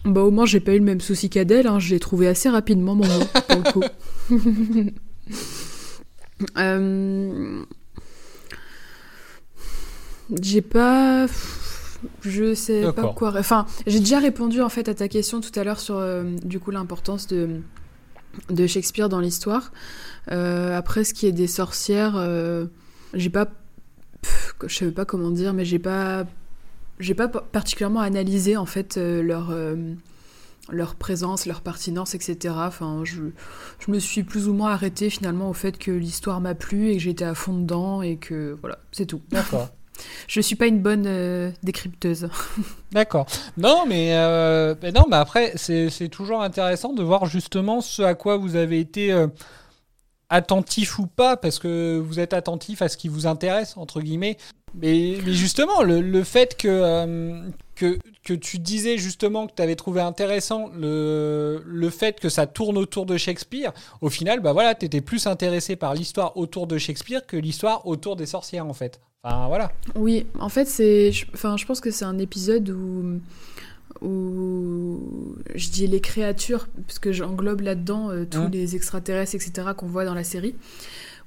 Bah au moins j'ai pas eu le même souci qu'Adèle, hein. j'ai trouvé assez rapidement mon mot pour le coup. *laughs* J'ai pas... Je sais pas quoi... Enfin, j'ai déjà répondu en fait à ta question tout à l'heure sur euh, du coup l'importance de, de Shakespeare dans l'histoire. Euh, après, ce qui est des sorcières, euh, j'ai pas... pff, je sais pas comment dire, mais j'ai pas j'ai pas pa- particulièrement analysé en fait leur leur présence, leur pertinence, etc. Enfin, je, je me suis plus ou moins arrêtée finalement au fait que l'histoire m'a plu et que j'étais à fond dedans et que voilà, c'est tout. D'accord. Je suis pas une bonne euh, décrypteuse. *laughs* D'accord. Non, mais, euh, mais non, mais après, c'est toujours intéressant de voir justement ce à quoi vous avez été euh, attentif ou pas, parce que vous êtes attentif à ce qui vous intéresse, entre guillemets. Mais, justement, le, le fait que, que, que tu disais justement que tu avais trouvé intéressant le, le fait que ça tourne autour de Shakespeare, au final, bah voilà, tu étais plus intéressé par l'histoire autour de Shakespeare que l'histoire autour des sorcières, en fait. Enfin, voilà. Oui, en fait, c'est. je- Enfin, je pense que c'est un épisode où. où je dis les créatures, parce que j'englobe là-dedans euh, tous Hein. les extraterrestres, etc., qu'on voit dans la série,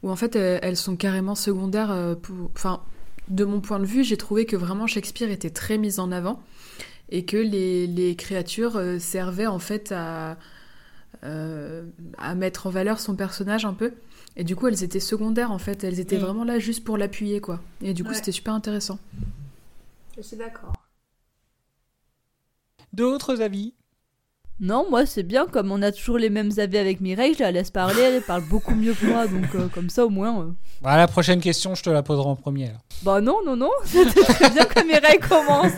où en fait euh, elles sont carrément secondaires. euh, pour... Enfin, de mon point de vue, j'ai trouvé que vraiment Shakespeare était très mis en avant et que les, les créatures servaient en fait à, à mettre en valeur son personnage un peu. Et du coup, elles étaient secondaires en fait, elles étaient Mm. vraiment là juste pour l'appuyer quoi. Et du coup, Ouais. c'était super intéressant. Je suis d'accord. D'autres avis? Non, moi c'est bien, comme on a toujours les mêmes avis avec Mireille, je la laisse parler, elle parle beaucoup mieux que moi, donc euh, comme ça au moins... euh. Bah, La prochaine question, je te la poserai en premier. Bah non, non, non, *laughs* c'était très bien que Mireille commence.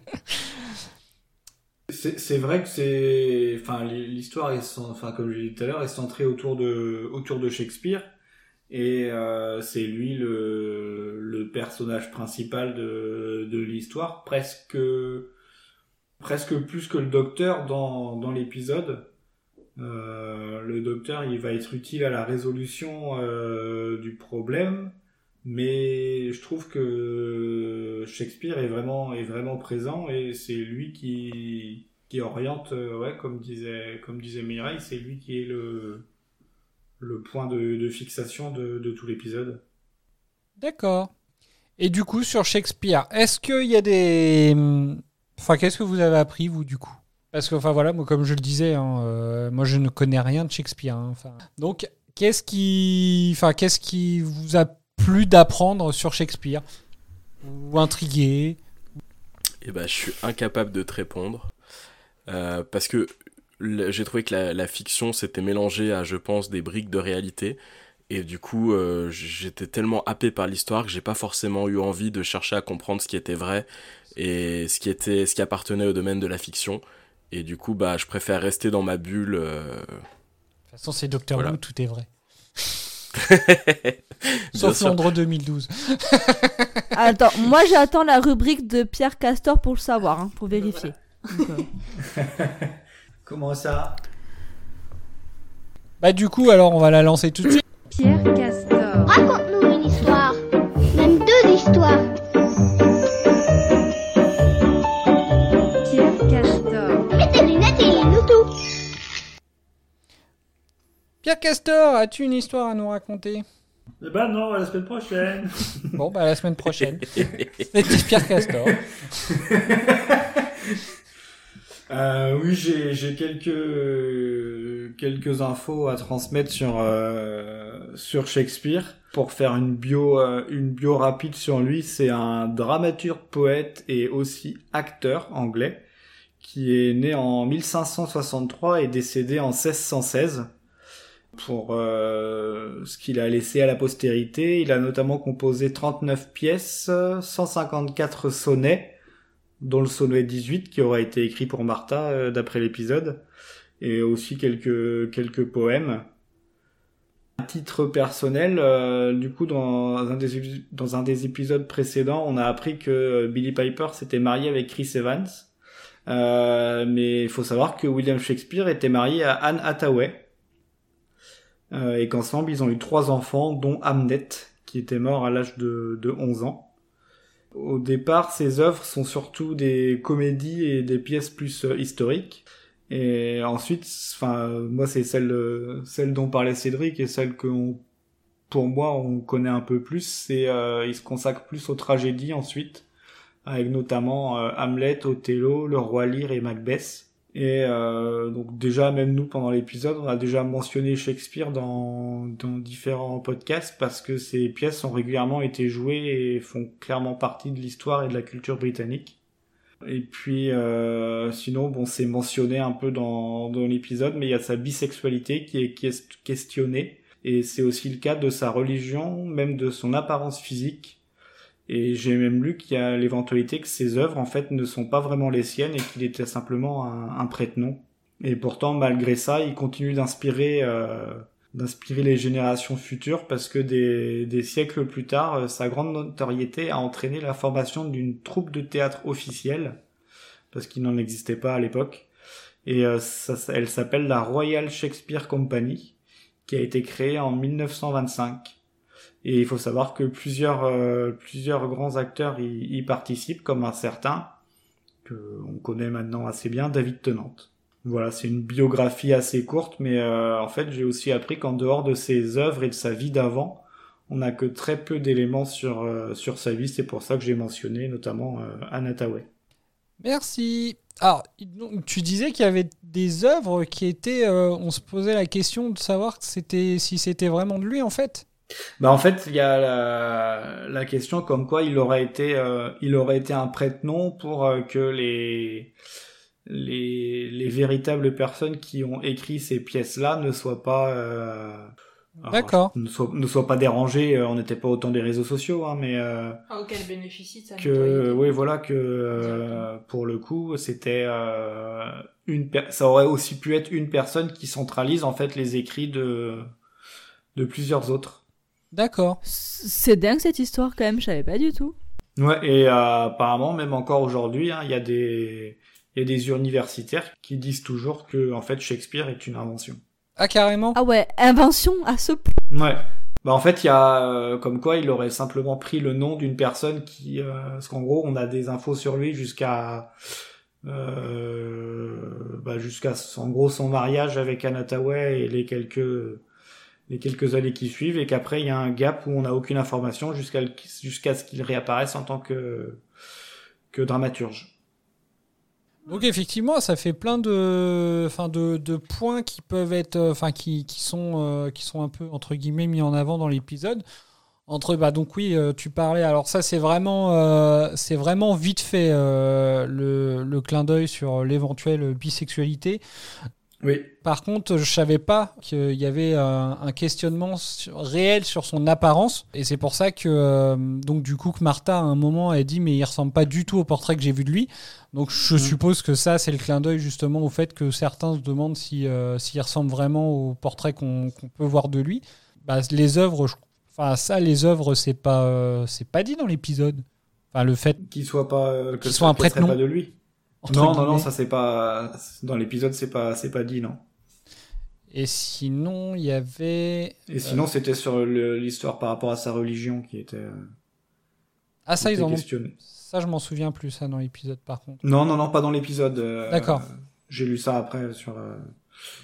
*laughs* C'est vrai que c'est, enfin, l'histoire est, enfin, comme je dit tout à l'heure, est centrée autour de, autour de Shakespeare, et euh, c'est lui le, personnage principal de, l'histoire, presque, presque plus que le docteur dans, dans l'épisode. Euh, le docteur, il va être utile à la résolution euh, du problème, mais je trouve que Shakespeare est vraiment est vraiment présent et c'est lui qui qui oriente, euh, ouais, comme disait comme disait Mireille, c'est lui qui est le le point de, de fixation de, de tout l'épisode. D'accord. Et du coup, sur Shakespeare, est-ce qu'il y a des. Enfin, qu'est-ce que vous avez appris, vous, du coup? Parce que, enfin, voilà, moi, comme je le disais, hein, euh, moi, je ne connais rien de Shakespeare. hein. Donc, qu'est-ce qui. Enfin, qu'est-ce qui vous a plu d'apprendre sur Shakespeare Ou intrigué Eh ben, je suis incapable de te répondre. Euh, parce que j'ai trouvé que la, la fiction s'était mélangée à, je pense, des briques de réalité. Et du coup, euh, j'étais tellement happé par l'histoire que j'ai pas forcément eu envie de chercher à comprendre ce qui était vrai et ce qui était, ce qui appartenait au domaine de la fiction. Et du coup, bah, je préfère rester dans ma bulle. euh, De toute façon, c'est Doctor Voilà. Who, tout est vrai. *laughs* Sauf. Londres 2012. *laughs* Attends, moi j'attends la rubrique de Pierre Castor pour le savoir, hein, pour vérifier. Donc, euh, *laughs* Comment ça? Bah, du coup, alors, on va la lancer tout de suite. Pierre Castor. Raconte-nous une histoire. Pierre Castor, as-tu une histoire à nous raconter? Eh ben non, à la semaine prochaine. *laughs* Bon, bah, la semaine prochaine. C'était Pierre Castor. *laughs* Euh, oui, j'ai j'ai quelques quelques infos à transmettre sur euh, sur Shakespeare pour faire une bio euh, une bio rapide sur lui. C'est un dramaturge, poète et aussi acteur anglais qui est né en 1563 et décédé en 1616. Pour euh, ce qu'il a laissé à la postérité, il a notamment composé 39 pièces, 154 sonnets dont le sonnet 18 qui aura été écrit pour Martha euh, d'après l'épisode et aussi quelques quelques poèmes. À titre personnel euh, du coup dans un des dans un des épisodes précédents on a appris que euh, Billy Piper s'était marié avec Chris Evans. Euh, mais il faut savoir que William Shakespeare était marié à Anne Hathaway euh, et qu'ensemble ils ont eu trois enfants dont Hamnet qui était mort à l'âge de, de 11 ans au départ, ses œuvres sont surtout des comédies et des pièces plus euh, historiques. Et ensuite, enfin, moi, c'est celle, euh, celle dont parlait Cédric et celle que, pour moi, on connaît un peu plus. C'est, euh, il se consacre plus aux tragédies ensuite, avec notamment Hamlet, Othello, Le Roi Lear et Macbeth. Et euh, donc déjà, même nous, pendant l'épisode, on a déjà mentionné Shakespeare dans, dans différents podcasts parce que ces pièces ont régulièrement été jouées et font clairement partie de l'histoire et de la culture britannique. Et puis, euh, sinon, bon, c'est mentionné un peu dans, dans l'épisode, mais il y a sa bisexualité qui est, qui est questionnée. Et c'est aussi le cas de sa religion, même de son apparence physique. Et j'ai même lu qu'il y a l'éventualité que ses œuvres, en fait, ne sont pas vraiment les siennes et qu'il était simplement un, un prête-nom. Et pourtant, malgré ça, il continue d'inspirer, euh, d'inspirer les générations futures parce que des, des siècles plus tard, euh, sa grande notoriété a entraîné la formation d'une troupe de théâtre officielle parce qu'il n'en existait pas à l'époque. Et euh, ça, elle s'appelle la Royal Shakespeare Company, qui a été créée en 1925. Et il faut savoir que plusieurs, euh, plusieurs grands acteurs y, participent, comme un certain, que on connaît maintenant assez bien, David Tennant. Voilà, c'est une biographie assez courte, mais euh, en fait, j'ai aussi appris qu'en dehors de ses œuvres et de sa vie d'avant, on n'a que très peu d'éléments sur, euh, sur sa vie. C'est pour ça que j'ai mentionné notamment Hathaway. Merci. Alors, tu disais qu'il y avait des œuvres qui étaient. on se posait la question de savoir si c'était vraiment de lui, en fait. Bah en fait, il y a la, la question comme quoi il aurait été, euh, il aurait été un prête-nom pour euh, que les, les les véritables personnes qui ont écrit ces pièces-là ne soient pas euh, D'accord. ne soient, ne soient pas dérangées. euh, On n'était pas autant des réseaux sociaux, hein, mais euh, Auquel bénéficie de sa que oui voilà que euh, pour le coup c'était euh, une per- ça aurait aussi pu être une personne qui centralise en fait les écrits de de plusieurs autres. D'accord. C'est dingue cette histoire quand même, je savais pas du tout. Ouais, et euh, apparemment, même encore aujourd'hui, hein, il y a des il y a des universitaires qui disent toujours que en fait Shakespeare est une invention. Ah, carrément? Ah ouais, invention à ce point. Ouais. Bah en fait, il y a euh, comme quoi il aurait simplement pris le nom d'une personne qui, euh, parce qu'en gros, on a des infos sur lui jusqu'à, euh, bah jusqu'à en gros son mariage avec Anataway et les quelques les quelques années qui suivent, et qu'après il y a un gap où on n'a aucune information jusqu'à ce qu'il réapparaisse en tant que que dramaturge. Donc effectivement, ça fait plein de, enfin de, de points qui peuvent être, euh, enfin qui, qui sont, euh, qui sont un peu entre guillemets mis en avant dans l'épisode. Entre bah donc oui, euh, tu parlais. Alors ça c'est vraiment, c'est vraiment vite fait le, le clin d'œil sur l'éventuelle bisexualité. Oui. Par contre, je savais pas qu'il y avait un, un questionnement sur- réel sur son apparence, et c'est pour ça que euh, donc du coup que Martha à un moment a dit mais il ressemble pas du tout au portrait que j'ai vu de lui. Donc je suppose que ça c'est le clin d'œil justement au fait que certains se demandent si euh, s'il ressemble vraiment au portrait qu'on peut voir de lui. Bah, les œuvres, enfin ça les œuvres c'est pas euh, c'est pas dit dans l'épisode. Enfin le fait Qu'il soit pas, euh, que soit un prête-nom. pas de lui. Non, non, non, ça c'est pas dans l'épisode, c'est pas, c'est pas dit, non. Et sinon, il y avait. Et sinon, c'était sur l'histoire par rapport à sa religion qui était. euh, Ah, ça, ils ont. Ça, je m'en souviens plus, ça, dans l'épisode, par contre. Non, non, non, pas dans l'épisode. euh, D'accord. J'ai lu ça après sur euh,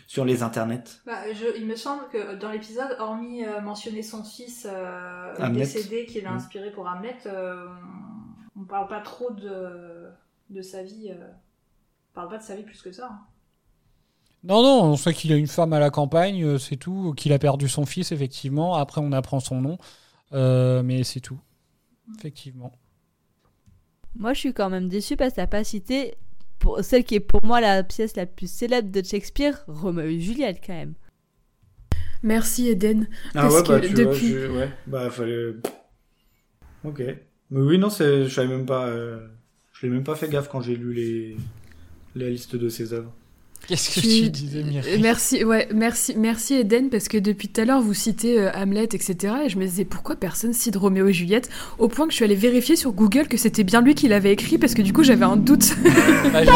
sur les internets. Bah, je- il me semble que dans l'épisode, hormis euh, mentionner son fils euh, décédé qui l'a Mm. inspiré pour Hamlet, euh, on parle pas trop de, de sa vie. euh, on parle pas de sa vie plus que ça. hein. Non, non, on sait qu'il a une femme à la campagne, euh, c'est tout. Qu'il a perdu son fils, effectivement. Après, on apprend son nom. Euh, mais c'est tout. Effectivement. Moi, je suis quand même déçue parce que t'as pas cité pour celle qui est pour moi la pièce la plus célèbre de Shakespeare, Roméo et Juliette, quand même. Merci Eden. Ah parce ouais, bah, que tu depuis. vois, je- ouais, bah fallait. Ok. Mais oui, non, je savais même pas. euh, Je l'ai même pas fait gaffe quand j'ai lu les la liste de ses œuvres. Qu'est-ce que Tu- tu disais, Mireille Euh, Merci, ouais, merci, merci Eden, parce que depuis tout à l'heure, vous citez euh, Hamlet, etc. Et je me disais, pourquoi personne cite Roméo et Juliette Au point que je suis allée vérifier sur Google que c'était bien lui qui l'avait écrit, parce que du coup, j'avais un doute. Bah, je-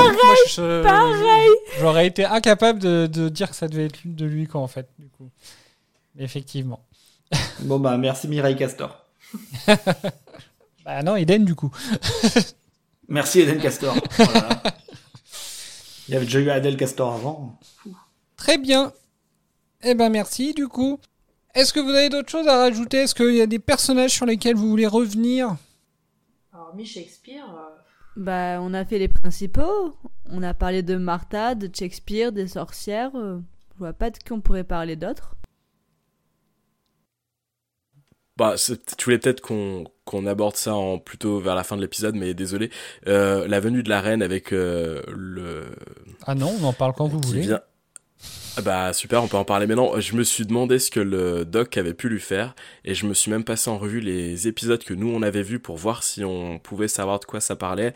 je- J'aurais été incapable de, de dire que ça devait être de lui, quoi, en fait, du coup. Effectivement. Bon, bah, merci Mireille Castor. *laughs* Bah non, Eden, du coup. *laughs* Merci Eden Castor. *laughs* Voilà. Il y avait déjà eu Adèle Castor avant. Très bien. Eh ben merci du coup. Est-ce que vous avez d'autres choses à rajouter? Est-ce qu'il y a des personnages sur lesquels vous voulez revenir? Hormis Shakespeare. euh, Bah, on a fait les principaux. On a parlé de Martha, de Shakespeare, des sorcières. euh, Je vois pas de qui on pourrait parler d'autres. Bah, tu voulais peut-être qu'on qu'on aborde ça en plutôt vers la fin de l'épisode, mais désolé. Euh, la venue de la reine avec euh, le. Ah non, on en parle quand vous voulez. vient- Ah Bah super, on peut en parler maintenant. Je me suis demandé ce que le doc avait pu lui faire et je me suis même passé en revue les épisodes que nous on avait vus pour voir si on pouvait savoir de quoi ça parlait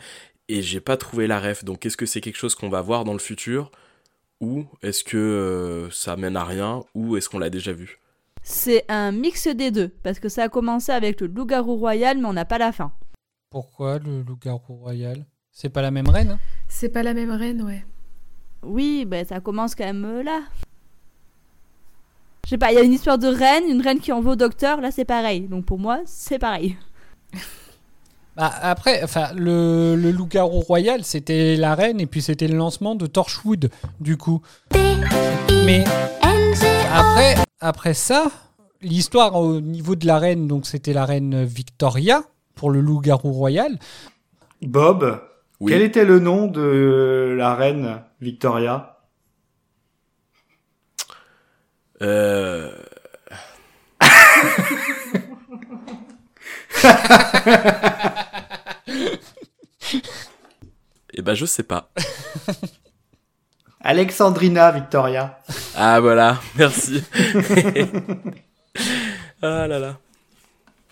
et j'ai pas trouvé la ref. Donc est-ce que c'est quelque chose qu'on va voir dans le futur ou est-ce que euh, ça mène à rien ou est-ce qu'on l'a déjà vu? C'est un mix des deux, parce que ça a commencé avec le loup-garou royal, mais on n'a pas la fin. Pourquoi le loup-garou royal? C'est pas la même reine hein? C'est pas la même reine, ouais. Oui, ben ça commence quand même euh, là. Je sais pas, il y a une histoire de reine, une reine qui en veut au docteur, là c'est pareil. Donc pour moi, c'est pareil. *laughs* Bah, après, enfin, le, le loup-garou royal, c'était la reine et puis c'était le lancement de Torchwood, du coup. Mais après, après ça, l'histoire au niveau de la reine, donc c'était la reine Victoria pour le loup-garou royal. Bob, Oui. quel était le nom de la reine Victoria? Euh... *laughs* Eh ben je sais pas. *laughs* Alexandrina Victoria. Ah voilà, *laughs* merci. *laughs* ah là là.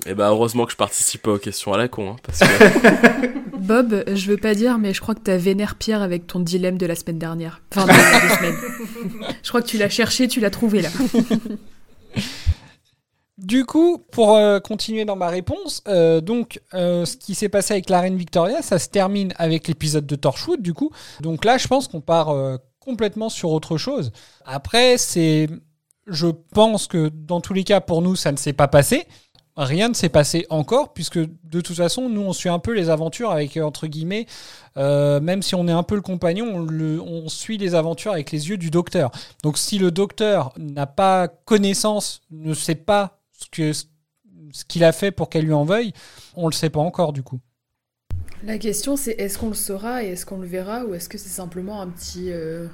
Eh ben heureusement que je participe pas aux questions à la con, hein, parce que *laughs* Bob, je veux pas dire, mais je crois que t'as vénère Pierre avec ton dilemme de la semaine dernière. Enfin, de la deux semaines. Je crois que tu l'as cherché, tu l'as trouvé là. Du coup, pour euh, continuer dans ma réponse, euh, donc euh, ce qui s'est passé avec la reine Victoria, ça se termine avec l'épisode de Torchwood, du coup. Donc là, je pense qu'on part euh, complètement sur autre chose. Après, c'est, je pense que dans tous les cas, pour nous, ça ne s'est pas passé. Rien ne s'est passé encore, puisque de toute façon, nous, on suit un peu les aventures avec, entre guillemets, euh, même si on est un peu le compagnon, on, suit les aventures avec les yeux du docteur. Donc si le docteur n'a pas connaissance, ne sait pas ce ce qu'il a fait pour qu'elle lui en veuille, on le sait pas encore du coup. La question c'est est-ce qu'on le saura et est-ce qu'on le verra ou est-ce que c'est simplement un petit, euh,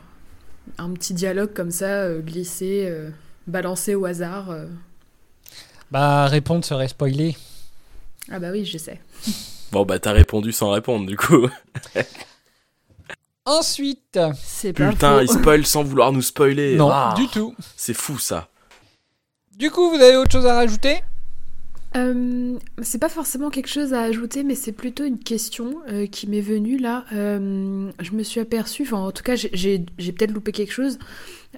un petit dialogue comme ça, euh, glissé, euh, balancé au hasard euh? Bah répondre serait spoiler. Ah bah oui, je sais. *laughs* Bon, bah, t'as répondu sans répondre, du coup. *laughs* Ensuite, c'est Putain, il spoil sans vouloir nous spoiler. Non, Ah, du tout. C'est fou, ça. Du coup, vous avez autre chose à rajouter? Euh, c'est pas forcément quelque chose à ajouter, mais c'est plutôt une question euh, qui m'est venue là. Euh, je me suis aperçue, enfin en tout cas j'ai- peut-être loupé quelque chose.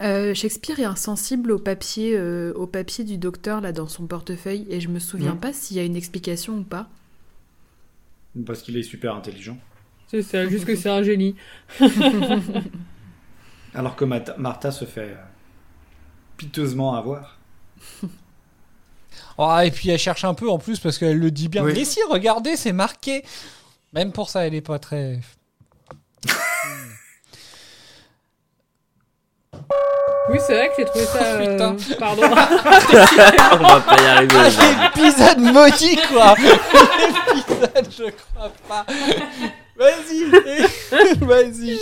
Euh, Shakespeare est insensible au papier, euh, au papier du docteur là dans son portefeuille et je me souviens Mhm. pas s'il y a une explication ou pas. Parce qu'il est super intelligent. C'est ça, juste que c'est un génie. *laughs* Alors que Martha se fait piteusement avoir. *laughs* Oh, Et puis elle cherche un peu en plus parce qu'elle le dit bien. Oui. Mais si, regardez, c'est marqué. Même pour ça, elle est pas très. *laughs* Oui, c'est vrai que j'ai trouvé ça. Oh, putain. euh, Pardon. *laughs* On va pas y arriver. Ah, l'épisode maudit, quoi *laughs* L'épisode, je crois pas. Vas-y Vas-y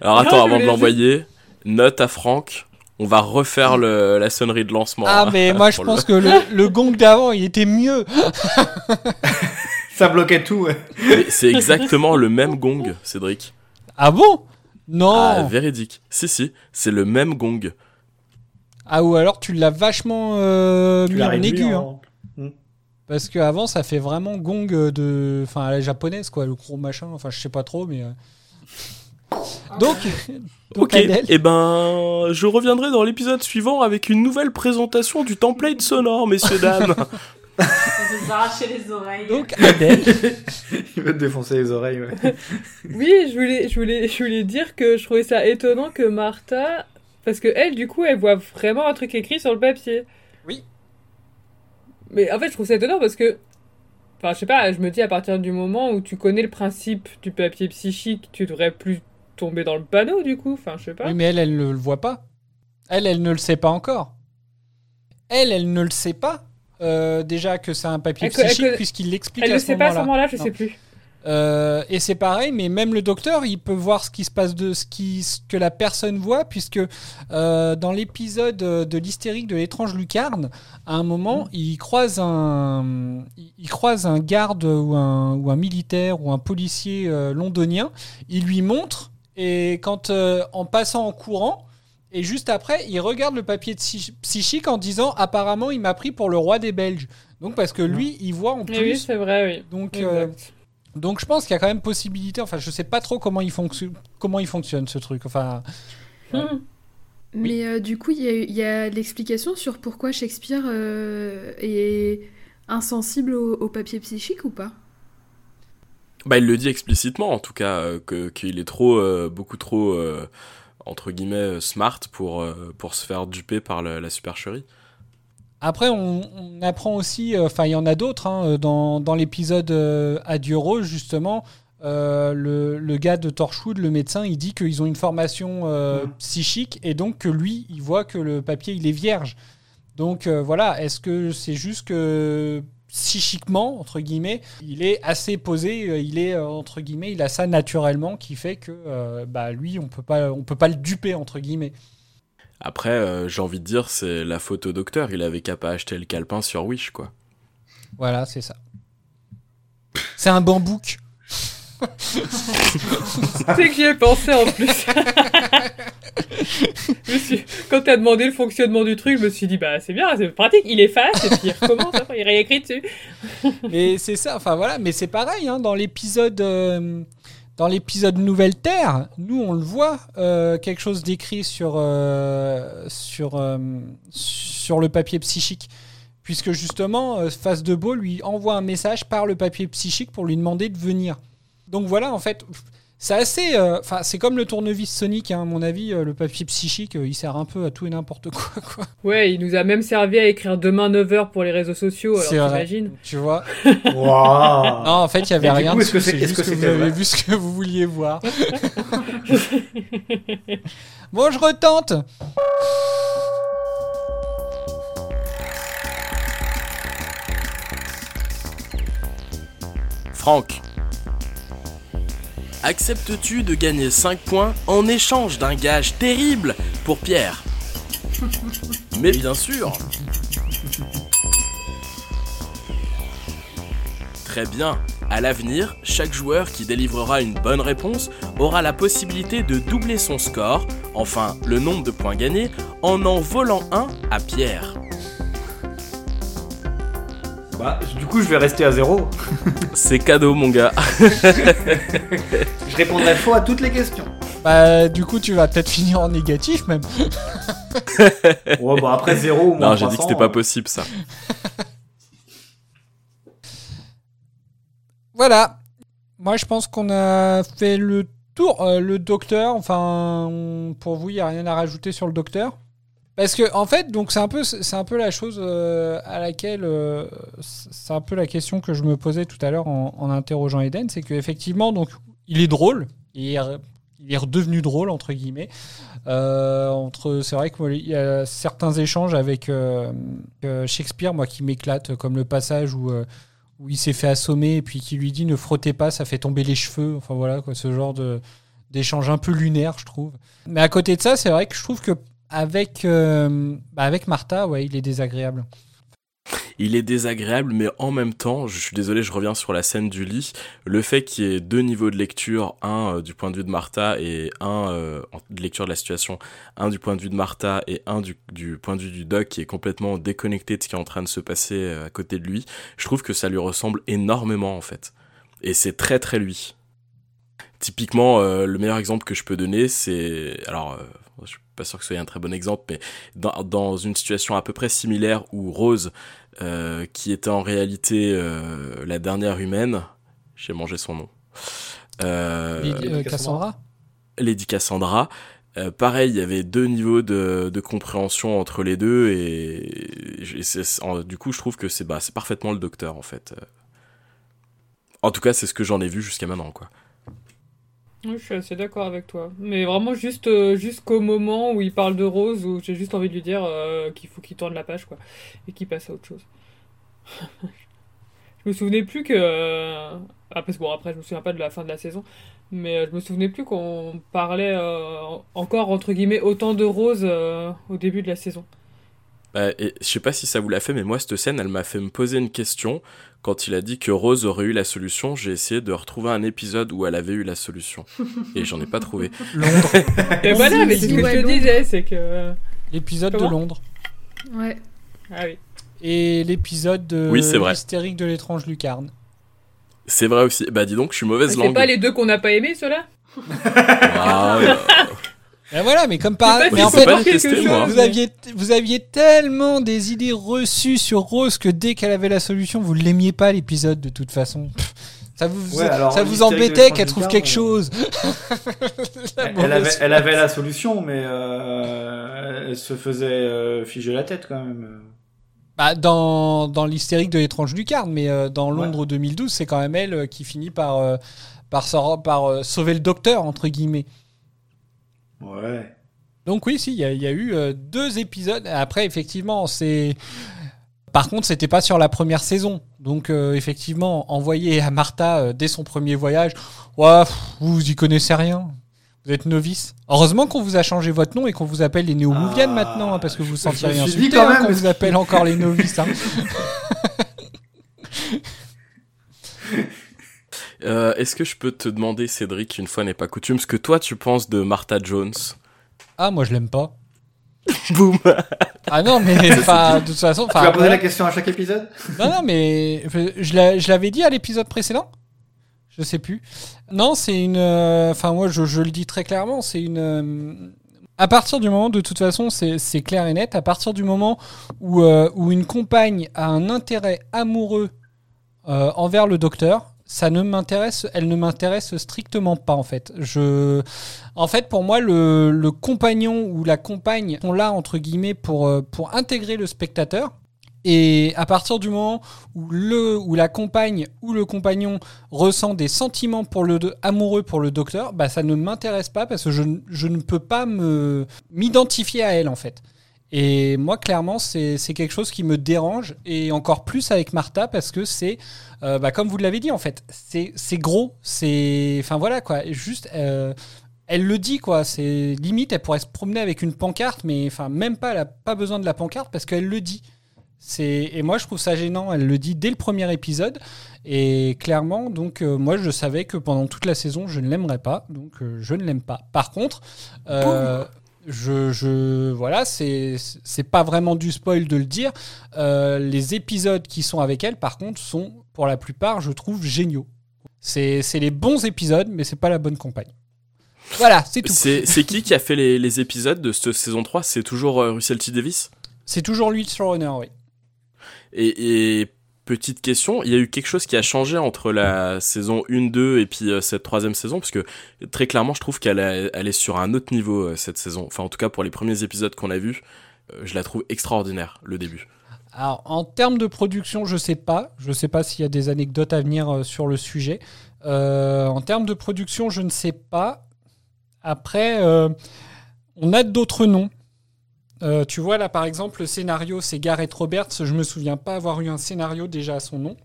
Alors, Non, attends, avant de l'envoyer, note à Franck. On va refaire le- la sonnerie de lancement. Ah, hein, mais *laughs* moi, je pense le- que le, le gong d'avant, il était mieux *laughs* Ça bloquait tout, ouais. C'est exactement le même gong, Cédric. Ah bon? Non Ah, ah, véridique. Si, si, c'est le même gong. ou alors tu l'as vachement euh, Tu mis en aigu, en- hein. Parce qu'avant, ça fait vraiment gong de. Enfin, à la japonaise, quoi, le gros machin. Enfin, je sais pas trop, mais. Donc. donc, *laughs* Ok, Adèle, et ben, je reviendrai dans l'épisode suivant avec une nouvelle présentation du template sonore, messieurs, dames. *laughs* On va s'arracher les oreilles. donc Adèle. *laughs* Il veut te défoncer les oreilles, ouais. Oui, je voulais, je, voulais, je voulais dire que je trouvais ça étonnant que Martha. Parce que elle, du coup, elle voit vraiment un truc écrit sur le papier. Oui. Mais en fait, je trouve ça étonnant parce que. Enfin, je sais pas, je me dis à partir du moment où tu connais le principe du papier psychique, tu devrais plus tomber dans le panneau, du coup. Enfin, je sais pas. Oui, mais elle, elle ne le voit pas. Elle, elle ne le sait pas encore. Elle, elle ne le sait pas. euh, déjà que c'est un papier Elle psychique puisqu'il l'explique Elle à le sait pas à ce moment-là. je sais plus. Euh, et c'est pareil, mais même le docteur, il peut voir ce qui se passe de ce, qui, ce que la personne voit, puisque euh, dans l'épisode de l'hystérique de l'étrange lucarne, à un moment, il croise un, il- il croise un garde ou un, ou un militaire ou un policier euh, londonien. Il lui montre et quand euh, en passant en courant. Et juste après, il regarde le papier psy- psychique en disant apparemment il m'a pris pour le roi des Belges. Donc parce que lui, il voit en plus. oui, c'est vrai, oui. Donc, euh, donc je pense qu'il y a quand même possibilité. Enfin, je sais pas trop comment il fonctionne, comment il fonctionne ce truc. Enfin, Hmm. Mais euh, du coup, il y a, il y a l'explication sur pourquoi Shakespeare euh, est insensible au, au papier psychique ou pas? Bah, il le dit explicitement, en tout cas, euh, que qu'il est trop, euh, beaucoup trop, euh, entre guillemets, smart pour, euh, pour se faire duper par la, la supercherie. après, on, on apprend aussi. euh, Enfin, il y en a d'autres hein, dans, dans l'épisode euh, Adieu Rose justement. euh, le, le gars de Torchwood, le médecin, il dit qu'ils ont une formation euh, psychique et donc que lui, il voit que le papier, il est vierge. Donc euh, voilà, est-ce que c'est juste que psychiquement, entre guillemets, il est assez posé, euh, il est, euh, entre guillemets, il a ça naturellement qui fait que euh, bah, lui, on peut pas, on peut pas le duper, entre guillemets. Après, euh, j'ai envie de dire, c'est la faute au docteur. Il avait qu'à pas acheter le calepin sur Wish, quoi. Voilà, c'est ça. C'est un bambouk. C'est que j'y ai pensé en plus. Je me suis- Quand t'as demandé le fonctionnement du truc, je me suis dit, bah c'est bien, c'est pratique, il efface et puis il recommence, il réécrit dessus. mais c'est ça, enfin voilà, mais c'est pareil, hein, dans l'épisode euh, dans l'épisode Nouvelle Terre, nous on le voit, euh, quelque chose d'écrit sur, euh, sur, sur le papier psychique. Puisque justement, Face de Beau lui envoie un message par le papier psychique pour lui demander de venir. Donc voilà, en fait, c'est assez. euh, Enfin, c'est comme le tournevis Sonic, hein, à mon avis, euh, le papier psychique, euh, il sert un peu à tout et n'importe quoi, *laughs* quoi. Ouais, il nous a même servi à écrire demain 9h pour les réseaux sociaux, alors t'imagines? Tu vois? *laughs* Waouh. Non, en fait, il y avait Et rien. coup, est-ce que dessus, est-ce juste que que, vous avez vu ce que vous vouliez voir. *laughs* bon, je retente. Franck. Acceptes-tu de gagner 5 points en échange d'un gage terrible pour Pierre? Mais bien sûr Très bien. À l'avenir, chaque joueur qui délivrera une bonne réponse aura la possibilité de doubler son score, enfin le nombre de points gagnés, en en volant un à Pierre. Bah, du coup, je vais rester à zéro. *laughs* C'est cadeau, mon gars. *laughs* je répondrai faux à toutes les questions. Bah, du coup, tu vas peut-être finir en négatif même. *laughs* Ouais, bah après zéro ou moins Non, j'ai dit que 300, c'était pas euh, possible ça. Voilà. Moi, je pense qu'on a fait le tour. Euh, le docteur, enfin, on- pour vous, il n'y a rien à rajouter sur le docteur? Parce que, en fait, donc c'est un peu, c'est un peu la chose euh, à laquelle, euh, c'est un peu la question que je me posais tout à l'heure en, interrogeant Eden, c'est qu'effectivement, donc, il est drôle, il est, il est redevenu drôle entre guillemets. Euh, entre, c'est vrai qu'il y a certains échanges avec Shakespeare, moi, qui m'éclatent, comme le passage où où il s'est fait assommer et puis qui lui dit ne frottez pas, ça fait tomber les cheveux. Enfin voilà, quoi, ce genre de d'échange un peu lunaire, je trouve. Mais à côté de ça, c'est vrai que je trouve que avec, euh, bah, avec Martha, ouais, il est désagréable. Il est désagréable, mais en même temps, je suis désolé, je reviens sur la scène du lit. Le fait qu'il y ait deux niveaux de lecture, un euh, du point de vue de Martha et un euh, de lecture de la situation, un du point de vue de Martha et un du, du point de vue du doc qui est complètement déconnecté de ce qui est en train de se passer à côté de lui, je trouve que ça lui ressemble énormément en fait. Et c'est très très lui. Typiquement, euh, le meilleur exemple que je peux donner, c'est... Alors, euh, je suis pas sûr que ce soit un très bon exemple, mais dans, dans une situation à peu près similaire où Rose, euh, qui était en réalité euh, la dernière humaine, j'ai mangé son nom. Euh, Lady- Cassandra Lady Cassandra. Euh, pareil, il y avait deux niveaux de, de compréhension entre les deux et, et c'est- en- du coup, je trouve que c'est bah, c'est parfaitement le docteur en fait. En tout cas, c'est ce que j'en ai vu jusqu'à maintenant, quoi. Oui, je suis assez d'accord avec toi. Mais vraiment juste euh, jusqu'au moment où il parle de Rose, où j'ai juste envie de lui dire euh, qu'il faut qu'il tourne la page, quoi, et qu'il passe à autre chose. *laughs* je me souvenais plus que... euh, Après, bon, après, je me souviens pas de la fin de la saison, mais euh, je me souvenais plus qu'on parlait encore, entre guillemets, autant de Rose au début de la saison. Bah, je sais pas si ça vous l'a fait, mais moi, cette scène, elle m'a fait me poser une question. Quand il a dit que Rose aurait eu la solution, j'ai essayé de retrouver un épisode où elle avait eu la solution. Et j'en ai pas trouvé. Londres. Et voilà, mais c'est ce que je te disais, c'est que... L'épisode de Londres. Ouais. Ah oui. Et l'épisode de Oui, c'est vrai. l'hystérique de l'étrange lucarne. C'est vrai aussi. Bah, dis donc, je suis mauvaise C'est langue. pas les deux qu'on n'a pas aimés, ceux-là? Ah, ouais. Et voilà, mais comme par mais en fait, vous aviez vous aviez tellement des idées reçues sur Rose que dès qu'elle avait la solution, vous l'aimiez pas l'épisode de toute façon. Ça vous Ouais, alors, ça vous embêtait qu'elle trouve quelque euh, chose. *laughs* Elle, elle avait, elle avait la solution, mais euh, elle se faisait euh, figer la tête quand même. Bah, dans, dans l'hystérique de l'étrange lucarne, mais euh, dans Londres 2012, c'est quand même elle euh, qui finit par, euh, par, euh, sauver le docteur, entre guillemets. Ouais. Donc oui, si, il y, a- il y a eu euh, deux épisodes. Après, effectivement, c'est... Par contre, c'était pas sur la première saison. Donc, euh, effectivement, envoyer à Martha euh, dès son premier voyage, ouais, pff, vous, y connaissez rien. Vous êtes novice. Heureusement qu'on vous a changé votre nom et qu'on vous appelle les néo-mouviennes maintenant, hein, parce que vous vous sentirez insulté quand hein, même, vous appelle encore les novices. hein. *laughs* Euh, Est-ce que je peux te demander, Cédric, une fois n'est pas coutume, ce que toi tu penses de Martha Jones? Ah, moi, je l'aime pas. *laughs* Boum Ah non, mais *laughs* de toute façon... Tu vas poser la question à chaque épisode? Non, non, mais je l'a- je l'avais dit à l'épisode précédent? Je sais plus. Non, c'est une. euh, Enfin, moi, je, je le dis très clairement, c'est une. euh, À partir du moment, de toute façon, c'est c'est clair et net. À partir du moment où, euh, où une compagne a un intérêt amoureux euh, envers le docteur, ça ne m'intéresse, elle ne m'intéresse strictement pas en fait. Je, en fait, pour moi, le, compagnon ou la compagne sont là entre guillemets pour euh, pour intégrer le spectateur. Et à partir du moment où le ou la compagne ou le compagnon ressent des sentiments pour le amoureux pour le docteur, bah ça ne m'intéresse pas parce que je, je ne peux pas me m'identifier à elle en fait. Et moi, clairement, c'est quelque chose qui me dérange, et encore plus avec Martha, parce que c'est, euh, bah, comme vous l'avez dit, en fait, c'est gros, c'est... Enfin voilà, quoi, juste... euh, elle le dit, quoi, c'est limite, elle pourrait se promener avec une pancarte, mais enfin, même pas, elle a pas besoin de la pancarte, parce qu'elle le dit. Et moi, je trouve ça gênant, elle le dit dès le premier épisode, et clairement, donc, euh, moi, je savais que pendant toute la saison, je ne l'aimerais pas, donc je ne l'aime pas. Par contre... je, je voilà, c'est c'est pas vraiment du spoil de le dire. Euh, les épisodes qui sont avec elle, par contre, sont pour la plupart, je trouve, géniaux. C'est les bons épisodes, mais c'est pas la bonne compagne. Voilà, c'est tout. C'est c'est qui qui a fait les, les épisodes de cette saison 3 C'est toujours euh, Russell T. Davis C'est toujours lui le showrunner, oui. Et, et petite question, il y a eu quelque chose qui a changé entre la saison 1, 2 et puis euh, cette troisième saison? Parce que très clairement, je trouve qu'elle est, sur un autre niveau euh, cette saison. Enfin, en tout cas, pour les premiers épisodes qu'on a vus, euh, je la trouve extraordinaire, le début. Alors, en termes de production, je sais pas. Je sais pas s'il y a des anecdotes à venir sur le sujet. En termes de production, je ne sais pas. Après, on a d'autres noms. Euh, tu vois, là, par exemple, le scénario, c'est Gareth Roberts. Je me souviens pas avoir eu un scénario déjà à son nom.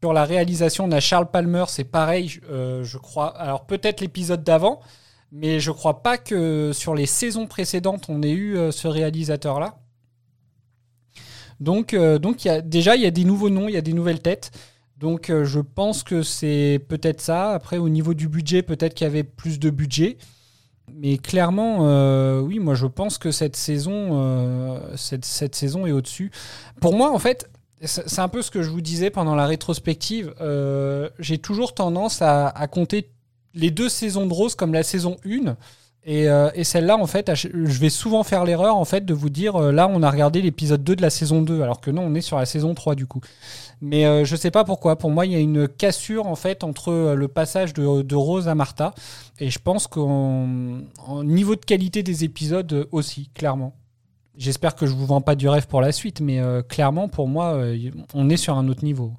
Sur la réalisation, on a Charles Palmer, c'est pareil, euh, je crois. Alors, peut-être l'épisode d'avant, mais je crois pas que sur les saisons précédentes, on ait eu euh, ce réalisateur-là. Donc, déjà, il y a des nouveaux noms, il y a des nouvelles têtes. Donc, je pense que c'est peut-être ça. Après, au niveau du budget, peut-être qu'il y avait plus de budget. Mais clairement, euh, oui, moi, je pense que cette saison, euh, cette, saison est au-dessus. Pour moi, en fait, c'est c'est un peu ce que je vous disais pendant la rétrospective. Euh, J'ai toujours tendance à, à compter les deux saisons de Rose comme la saison 1. Et, euh, et celle-là, en fait, je vais souvent faire l'erreur en fait de vous dire euh, là, on a regardé l'épisode 2 de la saison 2, alors que non, on est sur la saison 3 du coup. Mais euh, je sais pas pourquoi. Pour moi, il y a une cassure en fait entre euh, le passage de, de Rose à Martha, et je pense qu'en en niveau de qualité des épisodes aussi, clairement. J'espère que je vous vends pas du rêve pour la suite, mais clairement, pour moi, on est sur un autre niveau.